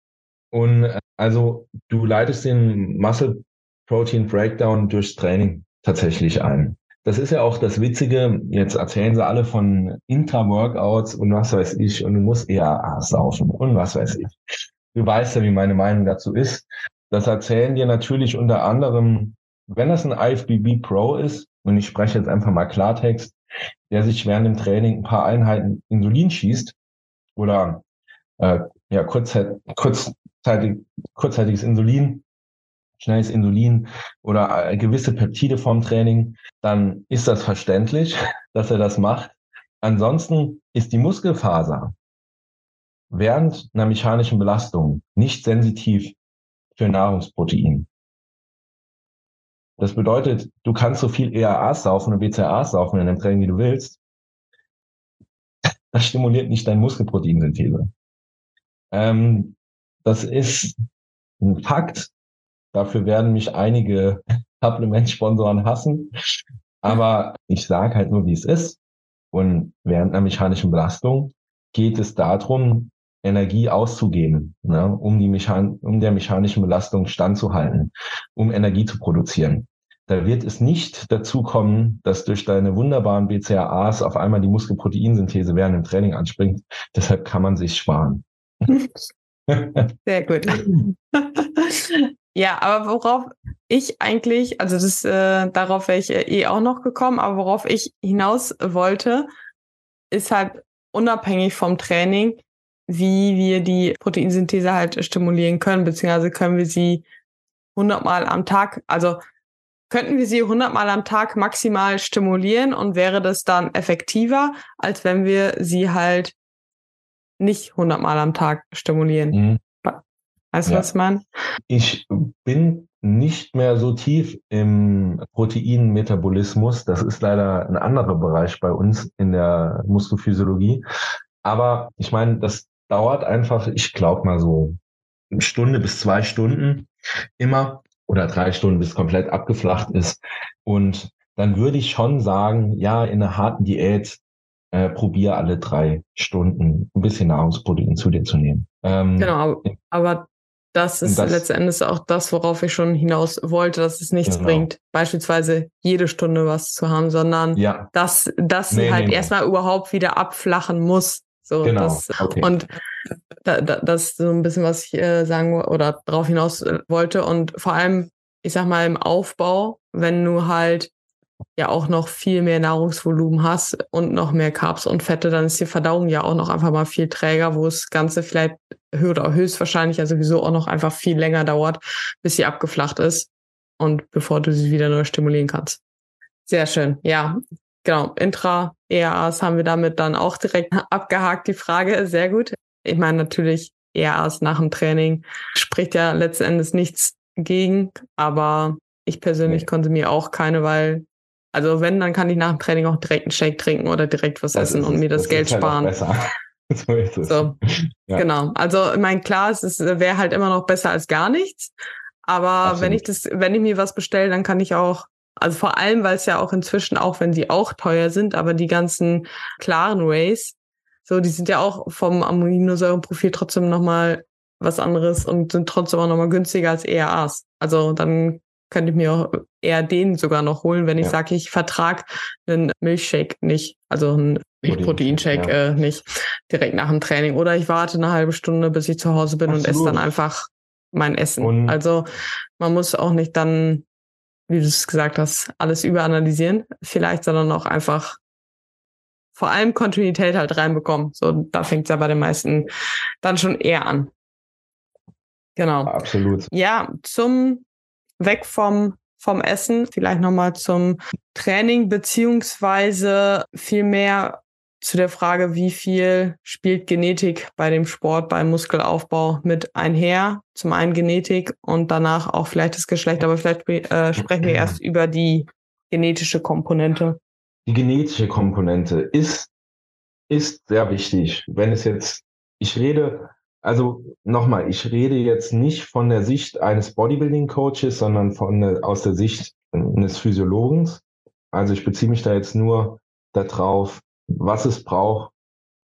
Und äh, also du leitest den Muscle Protein Breakdown durchs Training tatsächlich ein. Das ist ja auch das Witzige. Jetzt erzählen sie alle von Intra-Workouts und was weiß ich und du musst eher saufen und was weiß ich. Du weißt ja, wie meine Meinung dazu ist. Das erzählen dir natürlich unter anderem, wenn das ein IFBB Pro ist, und ich spreche jetzt einfach mal Klartext, der sich während dem Training ein paar Einheiten Insulin schießt oder äh, ja, kurzzeit, kurzzeitig, kurzzeitiges Insulin schnelles Insulin oder äh, gewisse Peptide vom Training, dann ist das verständlich, dass er das macht. Ansonsten ist die Muskelfaser während einer mechanischen Belastung nicht sensitiv für Nahrungsprotein. Das bedeutet, du kannst so viel ERAs saufen und BCAAs saufen in dem Training, wie du willst. Das stimuliert nicht deine Muskelproteinsynthese. Ähm, das ist ein Fakt, Dafür werden mich einige Supplement-Sponsoren hassen. Aber ich sage halt nur, wie es ist. Und während einer mechanischen Belastung geht es darum, Energie auszugeben, ne, um, die Mechan um der mechanischen Belastung standzuhalten, um Energie zu produzieren. Da wird es nicht dazu kommen, dass durch deine wunderbaren BCAAs auf einmal die Muskelproteinsynthese während dem Training anspringt. Deshalb kann man sich sparen. Sehr gut. Ja, aber worauf ich eigentlich, also das äh, darauf wäre ich eh auch noch gekommen, aber worauf ich hinaus wollte, ist halt unabhängig vom Training, wie wir die Proteinsynthese halt stimulieren können, beziehungsweise können wir sie 100 Mal am Tag, also könnten wir sie 100 Mal am Tag maximal stimulieren und wäre das dann effektiver, als wenn wir sie halt nicht 100 Mal am Tag stimulieren. Mhm. Weißt du, ja. was ich meine? Ich bin nicht mehr so tief im Proteinmetabolismus. Das ist leider ein anderer Bereich bei uns in der Muskelphysiologie. Aber ich meine, das dauert einfach, ich glaube mal so eine Stunde bis zwei Stunden immer oder drei Stunden, bis komplett abgeflacht ist. Und dann würde ich schon sagen, ja, in einer harten Diät äh, probier alle drei Stunden ein bisschen Nahrungsprotein zu dir zu nehmen. Ähm, genau, aber das ist das, letzten Endes auch das, worauf ich schon hinaus wollte, dass es nichts genau. bringt, beispielsweise jede Stunde was zu haben, sondern ja. dass, dass nee, sie halt nee, erstmal nee. überhaupt wieder abflachen muss. So, genau. Das, okay. Und da, da, das ist so ein bisschen, was ich äh, sagen oder darauf hinaus äh, wollte. Und vor allem, ich sag mal, im Aufbau, wenn du halt ja auch noch viel mehr Nahrungsvolumen hast und noch mehr Carbs und Fette, dann ist die Verdauung ja auch noch einfach mal viel träger, wo das Ganze vielleicht oder höchstwahrscheinlich ja sowieso auch noch einfach viel länger dauert, bis sie abgeflacht ist und bevor du sie wieder neu stimulieren kannst. Sehr schön. Ja, genau. Intra-ERAs haben wir damit dann auch direkt abgehakt, die Frage. Sehr gut. Ich meine natürlich, ERAs nach dem Training spricht ja letzten Endes nichts gegen, aber ich persönlich konsumiere auch keine, weil also wenn, dann kann ich nach dem Training auch direkt einen Shake trinken oder direkt was das essen und mir das, das Geld halt sparen. Besser. so ist es. So, ja. Genau. Also ich meine, klar, es wäre halt immer noch besser als gar nichts. Aber Absolut. wenn ich das, wenn ich mir was bestelle, dann kann ich auch, also vor allem, weil es ja auch inzwischen, auch wenn sie auch teuer sind, aber die ganzen klaren Ways, so, die sind ja auch vom Aminosäurenprofil trotzdem nochmal was anderes und sind trotzdem auch nochmal günstiger als ERAs. Also dann könnte ich mir auch eher den sogar noch holen, wenn ich ja. sage, ich vertrag einen Milchshake nicht, also einen Protein, Proteinshake ja. äh, nicht direkt nach dem Training. Oder ich warte eine halbe Stunde, bis ich zu Hause bin Absolut. und esse dann einfach mein Essen. Und also man muss auch nicht dann, wie du es gesagt hast, alles überanalysieren, vielleicht, sondern auch einfach vor allem Kontinuität halt reinbekommen. So, da fängt es ja bei den meisten dann schon eher an. Genau. Absolut. Ja, zum weg vom, vom Essen, vielleicht nochmal zum Training, beziehungsweise vielmehr zu der Frage, wie viel spielt Genetik bei dem Sport, beim Muskelaufbau mit einher? Zum einen Genetik und danach auch vielleicht das Geschlecht, aber vielleicht äh, sprechen wir erst über die genetische Komponente. Die genetische Komponente ist, ist sehr wichtig. Wenn es jetzt, ich rede also nochmal, ich rede jetzt nicht von der Sicht eines Bodybuilding-Coaches, sondern von aus der Sicht eines Physiologens. Also ich beziehe mich da jetzt nur darauf, was es braucht,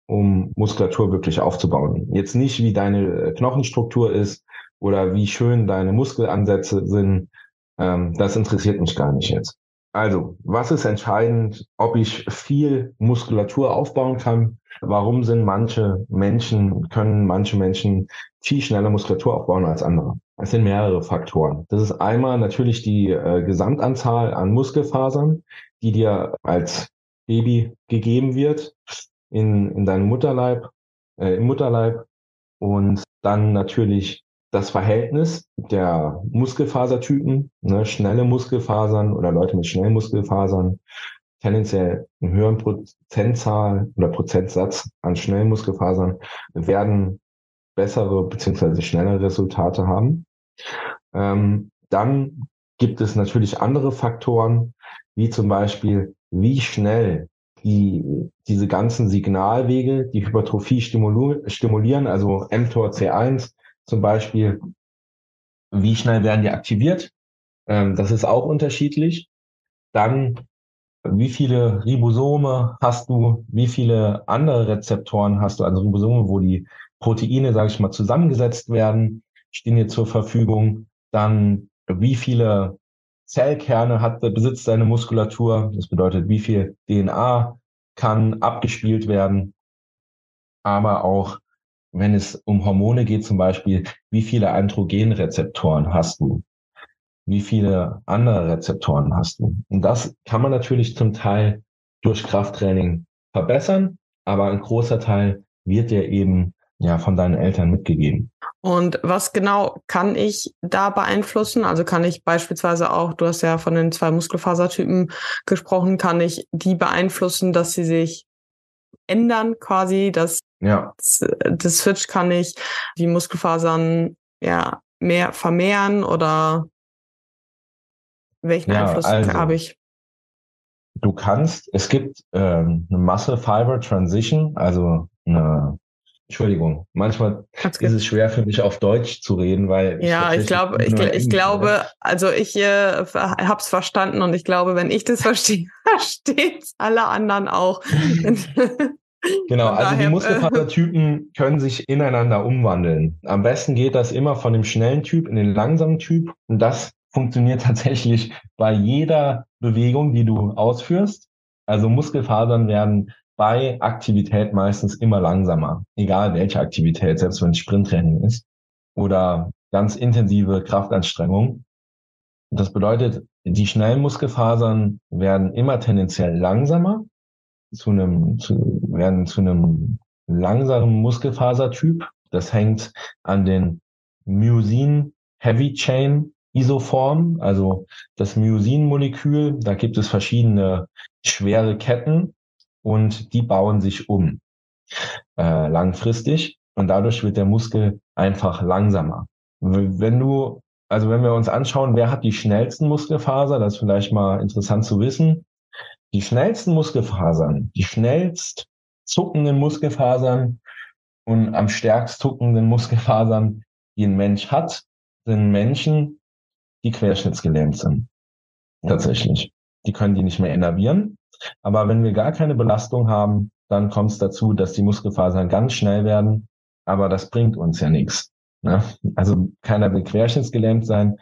um Muskulatur wirklich aufzubauen. Jetzt nicht, wie deine Knochenstruktur ist oder wie schön deine Muskelansätze sind. Ähm, das interessiert mich gar nicht jetzt. Also, was ist entscheidend, ob ich viel Muskulatur aufbauen kann? Warum sind manche Menschen, können manche Menschen viel schneller Muskulatur aufbauen als andere? Es sind mehrere Faktoren. Das ist einmal natürlich die äh, Gesamtanzahl an Muskelfasern, die dir als Baby gegeben wird in, in deinem Mutterleib, äh, im Mutterleib. Und dann natürlich das Verhältnis der Muskelfasertypen, ne, schnelle Muskelfasern oder Leute mit schnellen Muskelfasern, tendenziell einen höheren Prozentzahl oder Prozentsatz an schnellen Muskelfasern werden bessere beziehungsweise schnellere Resultate haben. Ähm, dann gibt es natürlich andere Faktoren, wie zum Beispiel, wie schnell die, diese ganzen Signalwege, die Hypertrophie stimulieren, also mTOR C1, zum Beispiel, wie schnell werden die aktiviert? Ähm, das ist auch unterschiedlich. Dann, wie viele Ribosome hast du? Wie viele andere Rezeptoren hast du? Also Ribosome, wo die Proteine, sage ich mal, zusammengesetzt werden, stehen dir zur Verfügung. Dann, wie viele Zellkerne hat, besitzt deine Muskulatur? Das bedeutet, wie viel DNA kann abgespielt werden? Aber auch, wenn es um Hormone geht zum Beispiel, wie viele Androgenrezeptoren hast du? wie viele andere Rezeptoren hast du. Und das kann man natürlich zum Teil durch Krafttraining verbessern, aber ein großer Teil wird dir eben ja von deinen Eltern mitgegeben. Und was genau kann ich da beeinflussen? Also kann ich beispielsweise auch, du hast ja von den zwei Muskelfasertypen gesprochen, kann ich die beeinflussen, dass sie sich ändern quasi, dass ja. das, das Switch kann ich die Muskelfasern ja mehr vermehren oder welchen ja, Einfluss also, habe ich? Du kannst, es gibt ähm, eine Muscle Fiber Transition, also eine Entschuldigung, manchmal ist es schwer für mich auf Deutsch zu reden, weil ja, ich, ich glaube, ich, ich glaube, also ich äh, habe es verstanden und ich glaube, wenn ich das verstehe, versteht alle anderen auch. genau, also die Muskelfasertypen können sich ineinander umwandeln. Am besten geht das immer von dem schnellen Typ in den langsamen Typ und das funktioniert tatsächlich bei jeder Bewegung, die du ausführst. Also Muskelfasern werden bei Aktivität meistens immer langsamer, egal welche Aktivität, selbst wenn es Sprinttraining ist oder ganz intensive Kraftanstrengung. Das bedeutet, die schnellen Muskelfasern werden immer tendenziell langsamer, zu einem, zu, werden zu einem langsamen Muskelfasertyp. Das hängt an den Myosin Heavy Chain Isoform, also das Myosin-Molekül. Da gibt es verschiedene schwere Ketten, und die bauen sich um äh, langfristig und dadurch wird der Muskel einfach langsamer. Wenn du, also wenn wir uns anschauen, wer hat die schnellsten Muskelfaser, das ist vielleicht mal interessant zu wissen. Die schnellsten Muskelfasern, die schnellst zuckenden Muskelfasern und am stärkst zuckenden Muskelfasern, die ein Mensch hat, sind Menschen, die querschnittsgelähmt sind. Tatsächlich. Die können die nicht mehr innervieren. Aber wenn wir gar keine Belastung haben, dann kommt es dazu, dass die Muskelfasern ganz schnell werden. Aber das bringt uns ja nichts. Ne? Also keiner will querschnittsgelähmt sein,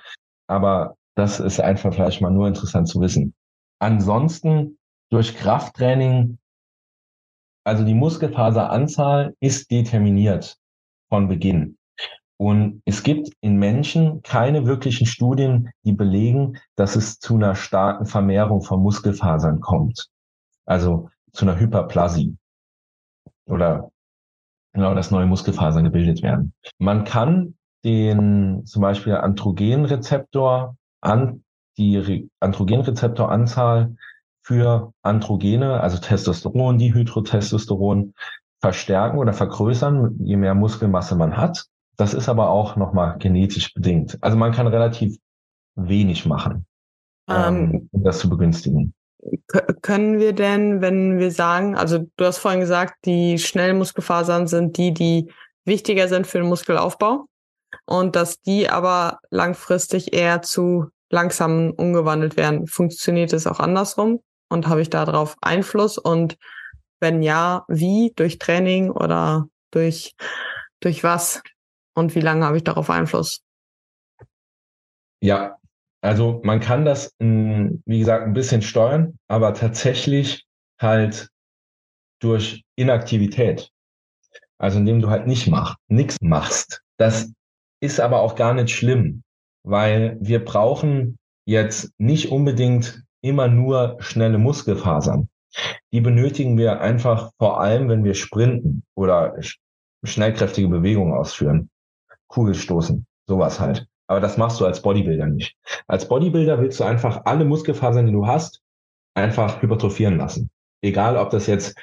aber das ist einfach vielleicht mal nur interessant zu wissen. Ansonsten durch Krafttraining, also die Muskelfaseranzahl ist determiniert von Beginn. Und es gibt in Menschen keine wirklichen Studien, die belegen, dass es zu einer starken Vermehrung von Muskelfasern kommt. Also zu einer Hyperplasie oder genau, dass neue Muskelfasern gebildet werden. Man kann den zum Beispiel Androgenrezeptor an die Androgenrezeptoranzahl für Androgene, also Testosteron, Dihydrotestosteron, verstärken oder vergrößern, je mehr Muskelmasse man hat. Das ist aber auch nochmal genetisch bedingt. Also man kann relativ wenig machen, ähm, ähm um das zu begünstigen. Können wir denn, wenn wir sagen, also du hast vorhin gesagt, die Schnellmuskelfasern sind die, die wichtiger sind für den Muskelaufbau und dass die aber langfristig eher zu langsamen umgewandelt werden. Funktioniert es auch andersrum und habe ich darauf Einfluss und wenn ja, wie? Durch Training oder durch, durch was? und wie lange habe ich darauf Einfluss? Ja, also man kann das, wie gesagt, ein bisschen steuern, aber tatsächlich halt durch Inaktivität. Also indem du halt nicht machst, nichts machst. Das ist aber auch gar nicht schlimm, weil wir brauchen jetzt nicht unbedingt immer nur schnelle Muskelfasern. Die benötigen wir einfach vor allem, wenn wir sprinten oder schnellkräftige Bewegungen ausführen. Kugelstoßen, sowas halt. Aber das machst du als Bodybuilder nicht. Als Bodybuilder willst du einfach alle Muskelfasern, die du hast, einfach hypertrophieren lassen. Egal, ob das jetzt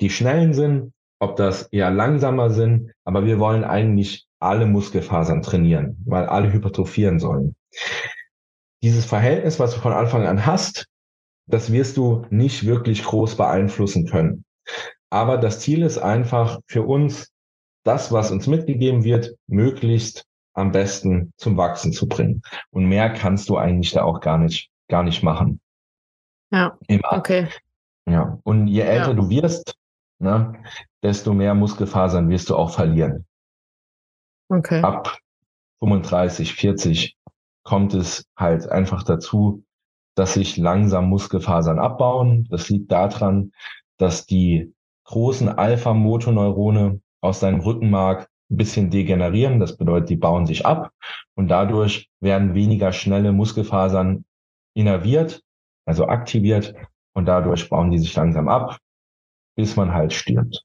die schnellen sind, ob das eher langsamer sind, aber wir wollen eigentlich alle Muskelfasern trainieren, weil alle hypertrophieren sollen. Dieses Verhältnis, was du von Anfang an hast, das wirst du nicht wirklich groß beeinflussen können. Aber das Ziel ist einfach für uns, das, was uns mitgegeben wird, möglichst am besten zum Wachsen zu bringen. Und mehr kannst du eigentlich da auch gar nicht, gar nicht machen. Ja. Immer. Okay. Ja. Und je älter ja. du wirst, ne, desto mehr Muskelfasern wirst du auch verlieren. Okay. Ab 35, 40 kommt es halt einfach dazu, dass sich langsam Muskelfasern abbauen. Das liegt daran, dass die großen Alpha-Motoneurone aus deinem Rückenmark ein bisschen degenerieren. Das bedeutet, die bauen sich ab und dadurch werden weniger schnelle Muskelfasern innerviert, also aktiviert und dadurch bauen die sich langsam ab, bis man halt stirbt.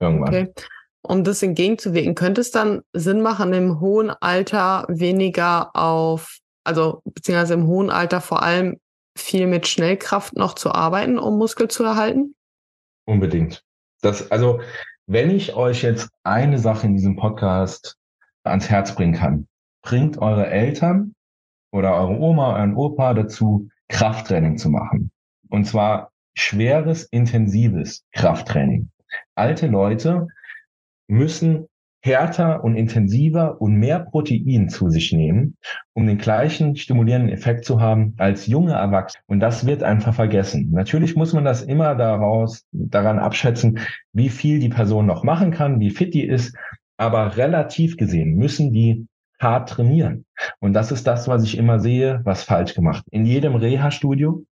Irgendwann. Okay. Um das entgegenzuwirken, könnte es dann Sinn machen, im hohen Alter weniger auf, also beziehungsweise im hohen Alter vor allem viel mit Schnellkraft noch zu arbeiten, um Muskel zu erhalten? Unbedingt. Das, also, wenn ich euch jetzt eine Sache in diesem Podcast ans Herz bringen kann, bringt eure Eltern oder eure Oma, euren Opa dazu, Krafttraining zu machen. Und zwar schweres, intensives Krafttraining. Alte Leute müssen härter und intensiver und mehr Protein zu sich nehmen, um den gleichen stimulierenden Effekt zu haben als junge Erwachsene. Und das wird einfach vergessen. Natürlich muss man das immer daraus, daran abschätzen, wie viel die Person noch machen kann, wie fit die ist. Aber relativ gesehen müssen die hart trainieren. Und das ist das, was ich immer sehe, was falsch gemacht. In jedem Reha-Studio,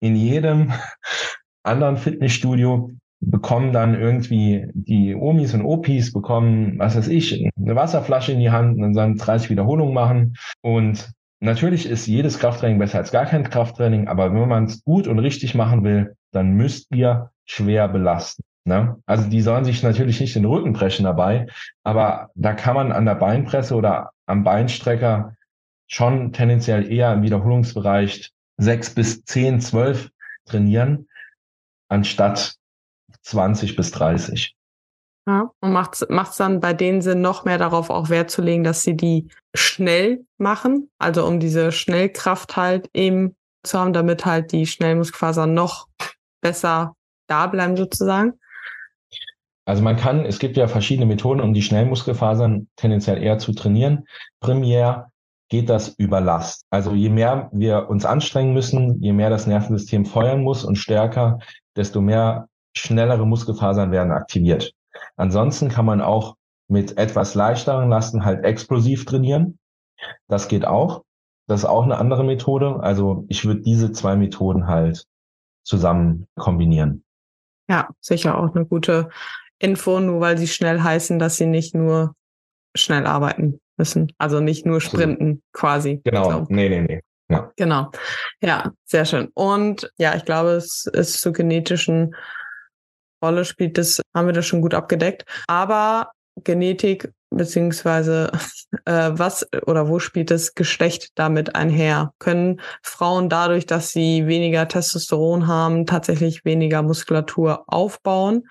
in jedem anderen Fitnessstudio bekommen dann irgendwie die Omis und Opis bekommen, was weiß ich, eine Wasserflasche in die Hand und dann 30 Wiederholungen machen. Und natürlich ist jedes Krafttraining besser als gar kein Krafttraining, aber wenn man es gut und richtig machen will, dann müsst ihr schwer belasten. Ne? Also die sollen sich natürlich nicht den Rücken brechen dabei, aber da kann man an der Beinpresse oder am Beinstrecker schon tendenziell eher im Wiederholungsbereich sechs bis zehn, zwölf trainieren, anstatt 20 bis 30. Ja, und macht es dann bei denen Sinn, noch mehr darauf auch Wert zu legen, dass sie die schnell machen, also um diese Schnellkraft halt eben zu haben, damit halt die Schnellmuskelfasern noch besser da bleiben sozusagen? Also man kann, es gibt ja verschiedene Methoden, um die Schnellmuskelfasern tendenziell eher zu trainieren. Primär geht das über Last. Also je mehr wir uns anstrengen müssen, je mehr das Nervensystem feuern muss und stärker, desto mehr schnellere Muskelfasern werden aktiviert. Ansonsten kann man auch mit etwas leichteren Lasten halt explosiv trainieren. Das geht auch. Das ist auch eine andere Methode. Also ich würde diese zwei Methoden halt zusammen kombinieren. Ja, sicher auch eine gute Info, nur weil sie schnell heißen, dass sie nicht nur schnell arbeiten müssen. Also nicht nur sprinten quasi. Genau, so. nee, nee, nee. Ja. Genau. Ja, sehr schön. Und ja, ich glaube, es ist zu genetischen Rolle spielt, das haben wir das schon gut abgedeckt. Aber Genetik beziehungsweise äh, was oder wo spielt das Geschlecht damit einher? Können Frauen dadurch, dass sie weniger Testosteron haben, tatsächlich weniger Muskulatur aufbauen?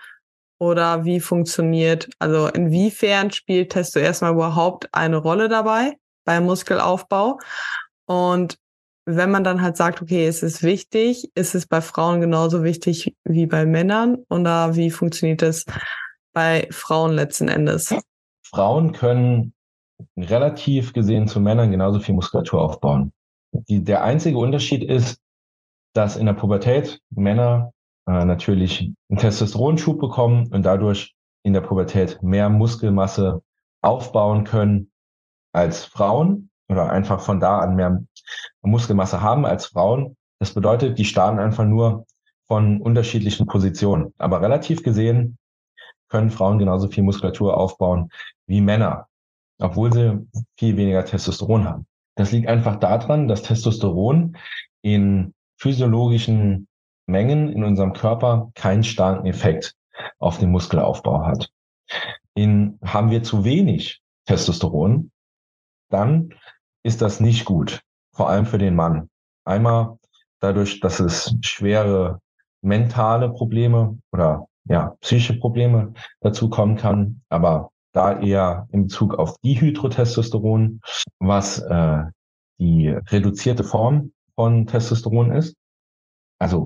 Oder wie funktioniert, also inwiefern spielt Testo erstmal überhaupt eine Rolle dabei beim Muskelaufbau? Und wenn man dann halt sagt, okay, es ist wichtig, ist es bei Frauen genauso wichtig wie bei Männern? Oder wie funktioniert das bei Frauen letzten Endes? Frauen können relativ gesehen zu Männern genauso viel Muskulatur aufbauen. Die, der einzige Unterschied ist, dass in der Pubertät Männer äh, natürlich einen Testosteronschub bekommen und dadurch in der Pubertät mehr Muskelmasse aufbauen können als Frauen oder einfach von da an mehr Muskelmasse haben als Frauen. Das bedeutet, die starten einfach nur von unterschiedlichen Positionen. Aber relativ gesehen können Frauen genauso viel Muskulatur aufbauen wie Männer, obwohl sie viel weniger Testosteron haben. Das liegt einfach daran, dass Testosteron in physiologischen Mengen in unserem Körper keinen starken Effekt auf den Muskelaufbau hat. In, haben wir zu wenig Testosteron, dann ist das nicht gut, vor allem für den Mann. Einmal dadurch, dass es schwere mentale Probleme oder ja, psychische Probleme dazu kommen kann, aber da eher in Bezug auf Dihydrotestosteron, was äh, die reduzierte Form von Testosteron ist. Also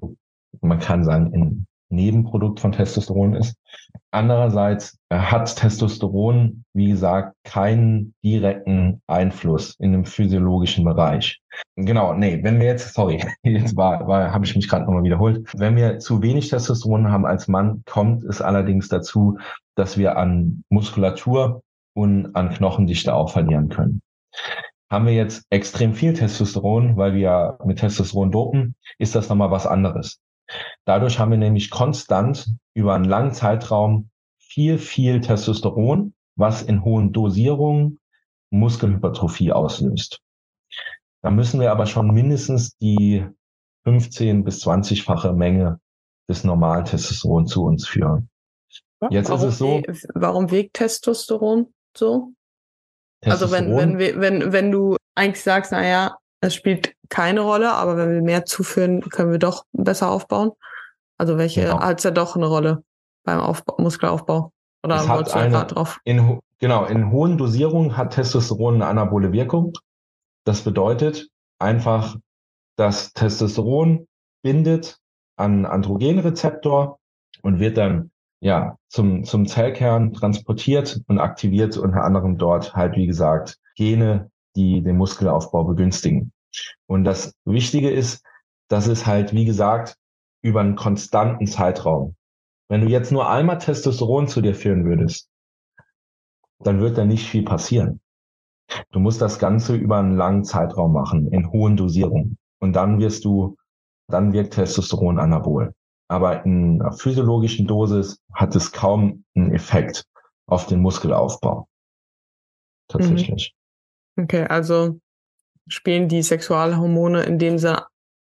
man kann sagen, in Nebenprodukt von Testosteron ist. Andererseits äh, hat Testosteron, wie gesagt, keinen direkten Einfluss in dem physiologischen Bereich. Genau, nee, wenn wir jetzt, sorry, jetzt war, war habe ich mich gerade nochmal wiederholt. Wenn wir zu wenig Testosteron haben als Mann, kommt es allerdings dazu, dass wir an Muskulatur und an Knochendichte auch verlieren können. Haben wir jetzt extrem viel Testosteron, weil wir mit Testosteron dopen, ist das nochmal was anderes. Dadurch haben wir nämlich konstant über einen langen Zeitraum viel, viel Testosteron, was in hohen Dosierungen Muskelhypertrophie auslöst. Da müssen wir aber schon mindestens die 15 bis 20-fache Menge des normalen Testosteron zu uns führen. Jetzt warum, ist es so. Warum wirkt Testosteron so? Testosteron? Also wenn, wenn, wenn, wenn du eigentlich sagst, naja, es spielt keine Rolle, aber wenn wir mehr zuführen, können wir doch besser aufbauen. Also welche genau. hat es ja doch eine Rolle beim Aufbau, Muskelaufbau? Oder es hat eine, drauf? In, genau, in hohen Dosierungen hat Testosteron eine anabole Wirkung. Das bedeutet einfach, dass Testosteron bindet an Androgenrezeptor und wird dann ja zum, zum Zellkern transportiert und aktiviert unter anderem dort halt, wie gesagt, Gene, die den Muskelaufbau begünstigen. Und das Wichtige ist, dass es halt, wie gesagt, über einen konstanten Zeitraum. Wenn du jetzt nur einmal Testosteron zu dir führen würdest, dann wird da nicht viel passieren. Du musst das Ganze über einen langen Zeitraum machen, in hohen Dosierungen. Und dann wirst du, dann wirkt Testosteron anabol. Aber in einer physiologischen Dosis hat es kaum einen Effekt auf den Muskelaufbau. Tatsächlich. Okay, also spielen die Sexualhormone in dem Sinne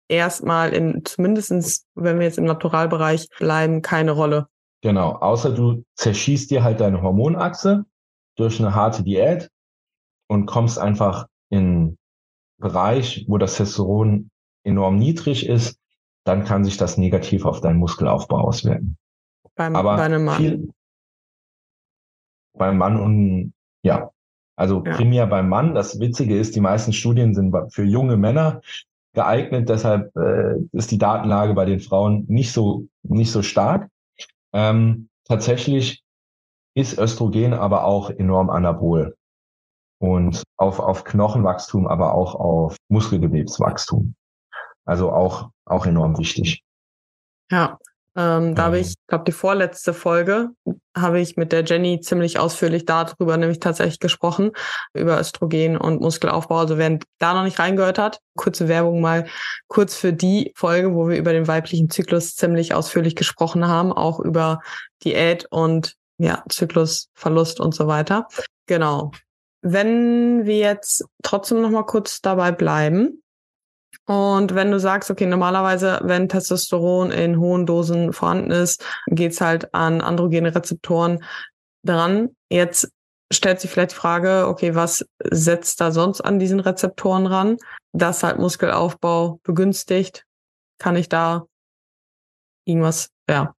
erstmal in, zumindestens, wenn wir jetzt im Naturalbereich bleiben, keine Rolle. Genau, außer du zerschießt dir halt deine Hormonachse durch eine harte Diät und kommst einfach in Bereich, wo das Testosteron enorm niedrig ist, dann kann sich das negativ auf deinen Muskelaufbau auswirken. Beim, Aber bei einem Mann. Viel, beim Mann und ja, also ja. primär beim Mann. Das Witzige ist, die meisten Studien sind für junge Männer geeignet, deshalb äh, ist die Datenlage bei den Frauen nicht so nicht so stark. Ähm, tatsächlich ist Östrogen aber auch enorm anabol und auf, auf Knochenwachstum, aber auch auf Muskelgewebswachstum. Also auch, auch enorm wichtig. Ja, ähm, da habe ich, glaube die vorletzte Folge habe ich mit der Jenny ziemlich ausführlich darüber nämlich tatsächlich gesprochen, über Östrogen und Muskelaufbau. Also wer da noch nicht reingehört hat, kurze Werbung mal kurz für die Folge, wo wir über den weiblichen Zyklus ziemlich ausführlich gesprochen haben, auch über Diät und ja, Zyklusverlust und so weiter. Genau. Wenn wir jetzt trotzdem noch mal kurz dabei bleiben, und wenn du sagst, okay, normalerweise, wenn Testosteron in hohen Dosen vorhanden ist, geht's halt an androgene Rezeptoren dran. Jetzt stellt sich vielleicht die Frage, okay, was setzt da sonst an diesen Rezeptoren ran, das halt Muskelaufbau begünstigt? Kann ich da irgendwas, ja.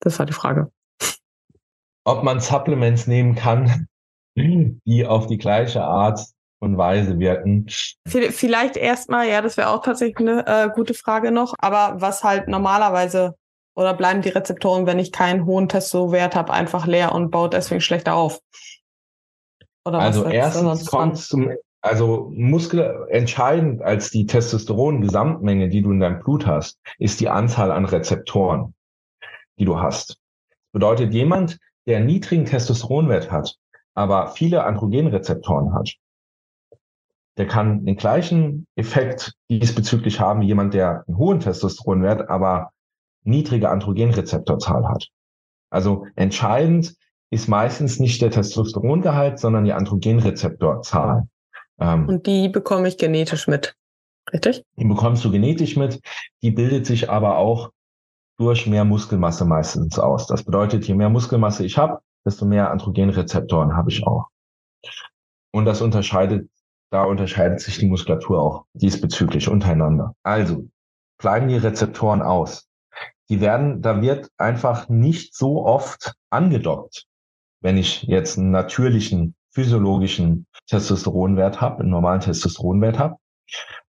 Das war die Frage. Ob man Supplements nehmen kann, die auf die gleiche Art und Weise wirken. Vielleicht erstmal, ja, das wäre auch tatsächlich eine äh, gute Frage noch, aber was halt normalerweise oder bleiben die Rezeptoren, wenn ich keinen hohen Testo-Wert habe, einfach leer und baut deswegen schlechter auf? Oder also erstens kommt zum, also Muskel entscheidend als die Testosteron-Gesamtmenge, die du in deinem Blut hast, ist die Anzahl an Rezeptoren, die du hast. Bedeutet jemand, der einen niedrigen Testosteronwert hat, aber viele Androgenrezeptoren hat, der kann den gleichen Effekt diesbezüglich haben wie jemand, der einen hohen Testosteronwert, aber niedrige Androgenrezeptorzahl hat. Also entscheidend ist meistens nicht der Testosterongehalt, sondern die Androgenrezeptorzahl. Ähm, Und die bekomme ich genetisch mit, richtig? Die bekommst du genetisch mit. Die bildet sich aber auch durch mehr Muskelmasse meistens aus. Das bedeutet, je mehr Muskelmasse ich habe, desto mehr Androgenrezeptoren habe ich auch. Und das unterscheidet da unterscheidet sich die Muskulatur auch diesbezüglich untereinander. Also bleiben die Rezeptoren aus. Die werden, da wird einfach nicht so oft angedockt, wenn ich jetzt einen natürlichen physiologischen Testosteronwert habe, einen normalen Testosteronwert habe.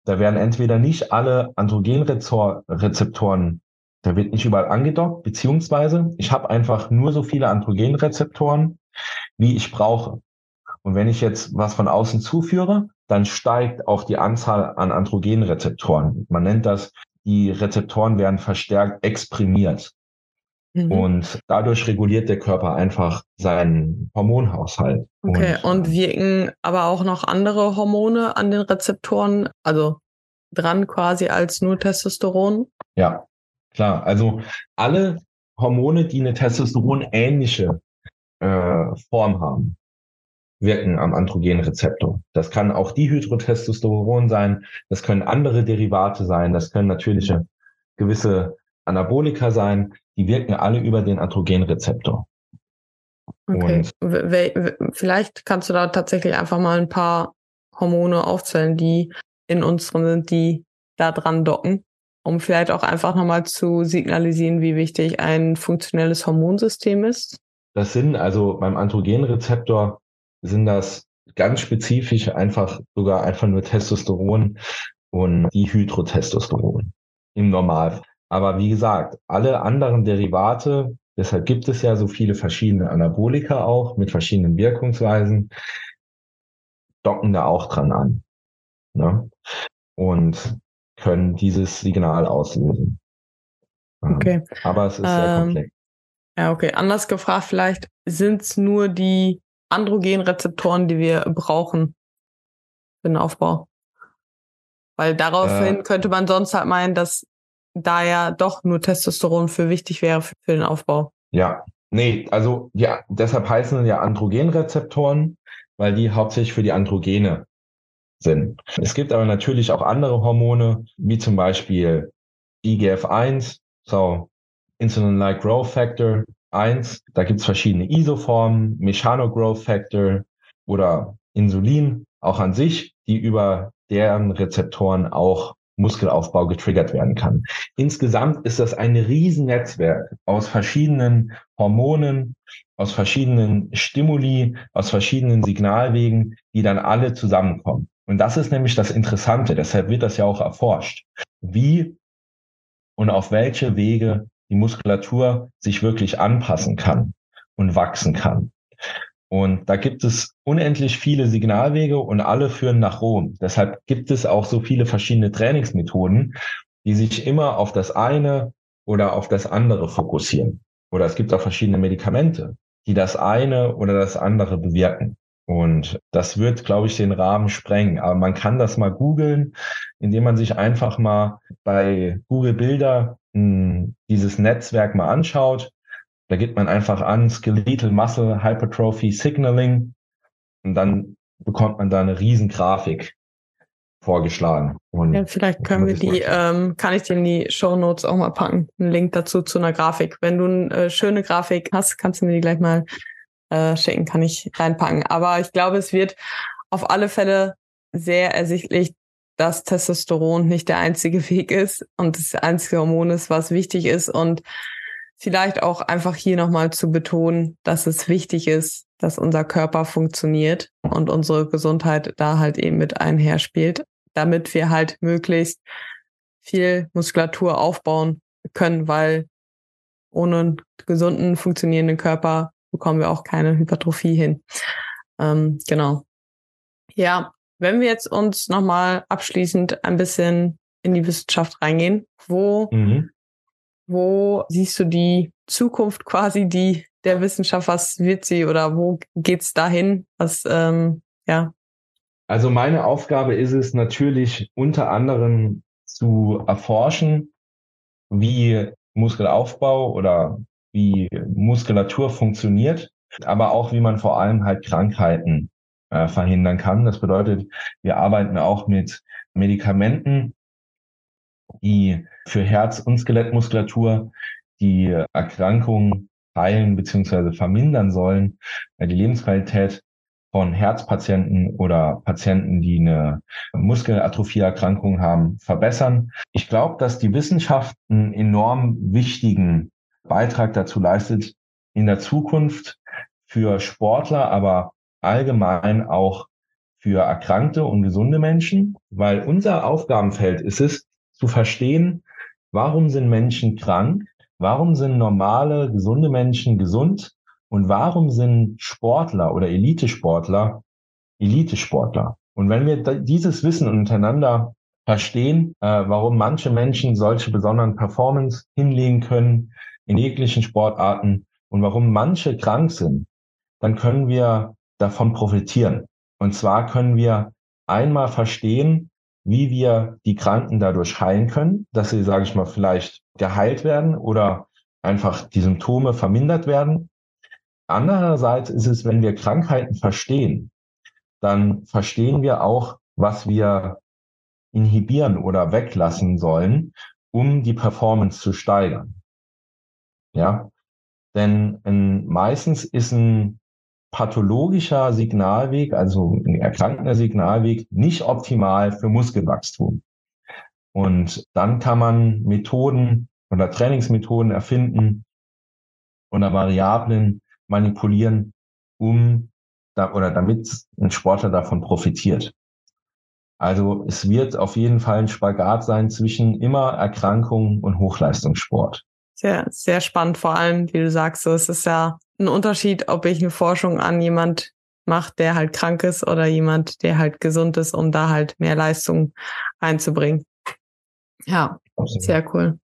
Da werden entweder nicht alle Androgenrezeptoren, da wird nicht überall angedockt, beziehungsweise ich habe einfach nur so viele Androgenrezeptoren, wie ich brauche. Und wenn ich jetzt was von außen zuführe, dann steigt auch die Anzahl an Androgenrezeptoren. Man nennt das, die Rezeptoren werden verstärkt exprimiert. Mhm. Und dadurch reguliert der Körper einfach seinen Hormonhaushalt. Okay, und, und wirken aber auch noch andere Hormone an den Rezeptoren, also dran quasi als nur Testosteron? Ja, klar. Also alle Hormone, die eine Testosteron ähnliche äh, Form haben, wirken am Androgenrezeptor. Das kann auch Dihydrotestosteron sein, das können andere Derivate sein, das können natürliche gewisse Anabolika sein, die wirken alle über den Androgenrezeptor. Okay. Vielleicht kannst du da tatsächlich einfach mal ein paar Hormone aufzählen, die in uns drin sind, die da dran docken, um vielleicht auch einfach nochmal zu signalisieren, wie wichtig ein funktionelles Hormonsystem ist. Das sind also beim Androgenrezeptor sind das ganz spezifisch einfach sogar einfach nur Testosteron und Dihydrotestosteron im Normalfall. Aber wie gesagt, alle anderen Derivate, deshalb gibt es ja so viele verschiedene Anabolika auch mit verschiedenen Wirkungsweisen, docken da auch dran an. Ne? Und können dieses Signal auslösen. Okay. Aber es ist sehr ähm, komplex. Ja, okay. Anders gefragt, vielleicht sind es nur die Androgenrezeptoren, die wir brauchen für den Aufbau. Weil daraufhin äh, könnte man sonst halt meinen, dass da ja doch nur Testosteron für wichtig wäre für den Aufbau. Ja, nee, also ja, deshalb heißen ja Androgenrezeptoren, weil die hauptsächlich für die Androgene sind. Es gibt aber natürlich auch andere Hormone, wie zum Beispiel IGF-1, so Insulin-like Growth Factor 1. Da gibt es verschiedene Isoformen, Mechano-Growth Factor oder Insulin auch an sich, die über deren Rezeptoren auch Muskelaufbau getriggert werden kann. Insgesamt ist das ein Riesennetzwerk aus verschiedenen Hormonen, aus verschiedenen Stimuli, aus verschiedenen Signalwegen, die dann alle zusammenkommen. Und das ist nämlich das Interessante, deshalb wird das ja auch erforscht, wie und auf welche Wege die Muskulatur sich wirklich anpassen kann und wachsen kann. Und da gibt es unendlich viele Signalwege und alle führen nach Rom. Deshalb gibt es auch so viele verschiedene Trainingsmethoden, die sich immer auf das eine oder auf das andere fokussieren. Oder es gibt auch verschiedene Medikamente, die das eine oder das andere bewirken. Und das wird, glaube ich, den Rahmen sprengen. Aber man kann das mal googeln, indem man sich einfach mal bei Google Bilder mh, hm, dieses Netzwerk mal anschaut. Da gibt man einfach an Skeletal Muscle Hypertrophy Signaling und dann bekommt man da eine riesen Grafik vorgeschlagen. Und ja, vielleicht können wir die, ähm, kann ich dir in die Show Notes auch mal packen, einen Link dazu zu einer Grafik. Wenn du eine äh, schöne Grafik hast, kannst du mir die gleich mal äh, schicken, kann ich reinpacken. Aber ich glaube, es wird auf alle Fälle sehr ersichtlich, dass Testosteron nicht der einzige Weg ist und das einzige Hormon ist, was wichtig ist und vielleicht auch einfach hier nochmal zu betonen, dass es wichtig ist, dass unser Körper funktioniert und unsere Gesundheit da halt eben mit einherspielt, damit wir halt möglichst viel Muskulatur aufbauen können, weil ohne einen gesunden, funktionierenden Körper bekommen wir auch keine Hypertrophie hin. Ähm, genau. Ja, wenn wir jetzt uns nochmal abschließend ein bisschen in die Wissenschaft reingehen, wo, mhm. wo siehst du die Zukunft quasi, die der Wissenschaft, was wird sie oder wo geht's dahin? Was, ähm, ja. Also meine Aufgabe ist es natürlich unter anderem zu erforschen, wie Muskelaufbau oder wie Muskulatur funktioniert, aber auch wie man vor allem halt Krankheiten äh, verhindern kann. Das bedeutet, wir arbeiten auch mit Medikamenten, die für Herz- und Skelettmuskulatur die Erkrankung heilen bzw. vermindern sollen, äh, die Lebensqualität von Herzpatienten oder Patienten, die eine Muskelatrophieerkrankung haben, verbessern. Ich glaube, dass die Wissenschaft einen enorm wichtigen Beitrag dazu leistet, in der Zukunft für Sportler, aber allgemein auch für erkrankte und gesunde Menschen, weil unser Aufgabenfeld ist es, zu verstehen, warum sind Menschen krank, warum sind normale, gesunde Menschen gesund und warum sind Sportler oder Elitesportler Elitesportler. Und wenn wir dieses Wissen untereinander verstehen, äh, warum manche Menschen solche besonderen Performance hinlegen können, in jeglichen Sportarten und warum manche krank sind, dann können wir davon profitieren. Und zwar können wir einmal verstehen, wie wir die Kranken dadurch heilen können, dass sie, sage ich mal, vielleicht geheilt werden oder einfach die Symptome vermindert werden. andererseits ist es, wenn wir Krankheiten verstehen, dann verstehen wir auch, was wir inhibieren oder weglassen sollen, um die Performance zu steigern. Ja, denn ein, meistens ist ein pathologischer Signalweg, also ein erkrankender Signalweg, nicht optimal für Muskelwachstum. Und dann kann man Methoden oder Trainingsmethoden erfinden oder Variablen manipulieren, um da, oder damit ein Sportler davon profitiert. Also es wird auf jeden Fall ein Spagat sein zwischen immer Erkrankung und Hochleistungssport. Sehr, sehr spannend. Vor allem, wie du sagst, so, es ist ja ein Unterschied, ob ich eine Forschung an jemand macht, der halt krank ist oder jemand, der halt gesund ist, um da halt mehr Leistung einzubringen. Ja, sehr cool.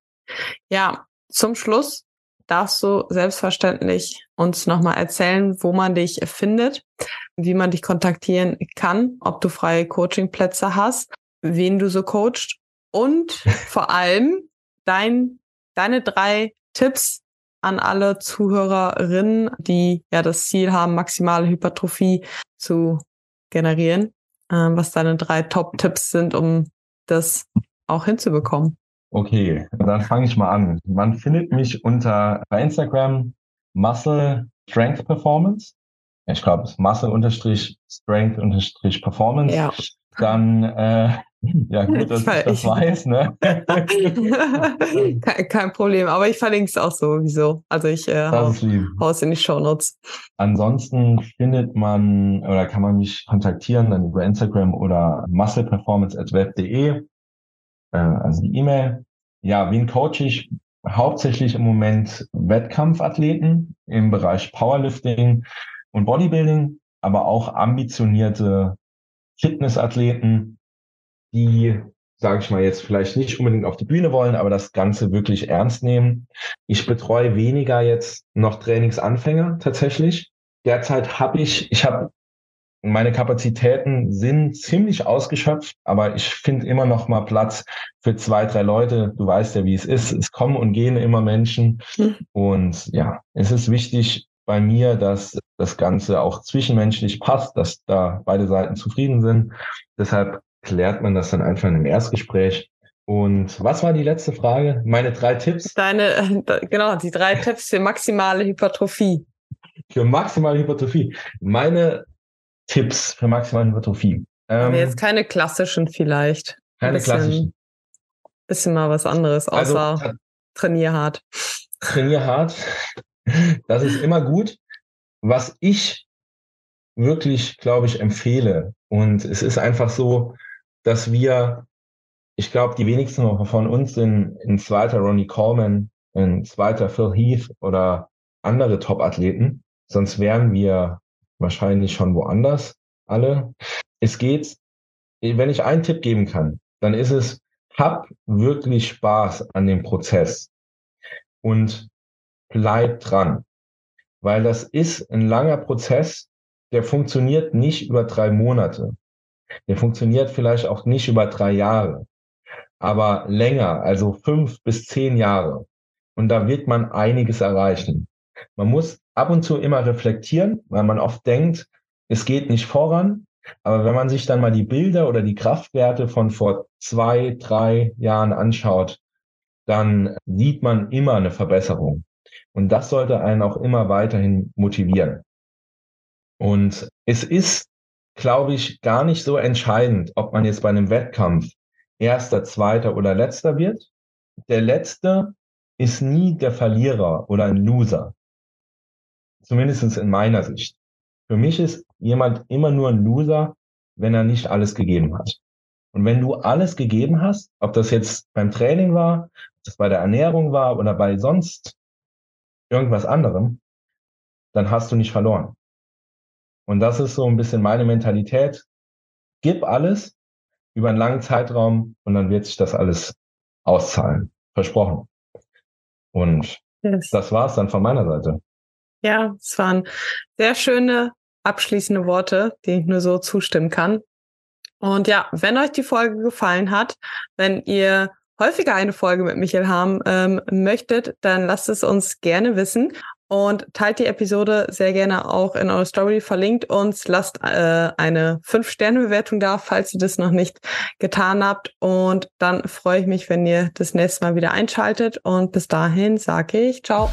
Ja, zum Schluss darfst du selbstverständlich uns nochmal erzählen, wo man dich findet, wie man dich kontaktieren kann, ob du freie Coachingplätze hast, wen du so coacht und vor allem dein, deine drei Tipps an alle Zuhörerinnen, die ja das Ziel haben, maximale Hypertrophie zu generieren, äh, was deine drei Top-Tipps sind, um das auch hinzubekommen. Okay, dann fange ich mal an. Man findet mich unter Instagram Muscle Strength Performance. Ich glaube, Muscle Strength Performance. Ja. Dann äh, ja, gut, dass ich, ich das weiß, ne? kein, kein, Problem, aber ich verlinke es auch sowieso. Also ich äh, hau, es in die Show Notes. Ansonsten findet man oder kann man mich kontaktieren dann über Instagram oder muscleperformance.web.de äh, also die E-Mail. Ja, wen coach ich? Hauptsächlich im Moment Wettkampfathleten im Bereich Powerlifting und Bodybuilding, aber auch ambitionierte Fitnessathleten, die, sage ich mal jetzt, vielleicht nicht unbedingt auf die Bühne wollen, aber das Ganze wirklich ernst nehmen. Ich betreue weniger jetzt noch Trainingsanfänger tatsächlich. Derzeit habe ich, ich habe meine Kapazitäten sind ziemlich ausgeschöpft, aber ich finde immer noch mal Platz für zwei, drei Leute. Du weißt ja, wie es ist. Es kommen und gehen immer Menschen. Mhm. Und ja, es ist wichtig bei mir, dass das Ganze auch zwischenmenschlich passt, dass da beide Seiten zufrieden sind. Deshalb klärt man das dann einfach in einem Erstgespräch. Und was war die letzte Frage? Meine drei Tipps? Deine, genau, die drei Tipps für maximale Hypertrophie. Für maximale Hypertrophie. Meine Tipps für maximale Hypertrophie. Ähm, jetzt keine klassischen vielleicht. Keine bisschen, klassischen. Bisschen mal was anderes, außer also, trainier hart. Trainier hart. Das ist immer gut. Was ich wirklich, glaube ich, empfehle, und es ist einfach so, dass wir, ich glaube, die wenigsten von uns sind ein zweiter Ronnie Coleman, ein zweiter Phil Heath oder andere Top-Athleten. Sonst wären wir wahrscheinlich schon woanders alle. Es geht, wenn ich einen Tipp geben kann, dann ist es, hab wirklich Spaß an dem Prozess und bleib dran, weil das ist ein langer Prozess, der funktioniert nicht über drei Monate. Der funktioniert vielleicht auch nicht über drei Jahre, aber länger, also fünf bis zehn Jahre. Und da wird man einiges erreichen. Man muss ab und zu immer reflektieren, weil man oft denkt, es geht nicht voran. Aber wenn man sich dann mal die Bilder oder die Kraftwerte von vor zwei, drei Jahren anschaut, dann sieht man immer eine Verbesserung. Und das sollte einen auch immer weiterhin motivieren. Und es ist, glaube ich, gar nicht so entscheidend, ob man jetzt bei einem Wettkampf erster, zweiter oder letzter wird. Der letzte ist nie der Verlierer oder ein Loser. Zumindest in meiner Sicht. Für mich ist jemand immer nur ein Loser, wenn er nicht alles gegeben hat. Und wenn du alles gegeben hast, ob das jetzt beim Training war, ob das bei der Ernährung war oder bei sonst irgendwas anderem, dann hast du nicht verloren. Und das ist so ein bisschen meine Mentalität. Gib alles über einen langen Zeitraum und dann wird sich das alles auszahlen. Versprochen. Und yes. das war's dann von meiner Seite. Ja, es waren sehr schöne abschließende Worte, die ich nur so zustimmen kann. Und ja, wenn euch die Folge gefallen hat, wenn ihr häufiger eine Folge mit Michael haben ähm, möchtet, dann lasst es uns gerne wissen. Und teilt die Episode sehr gerne auch in eure Story, verlinkt uns, lasst äh, eine 5-Sterne-Bewertung da, falls ihr das noch nicht getan habt. Und dann freue ich mich, wenn ihr das nächste Mal wieder einschaltet. Und bis dahin sage ich ciao.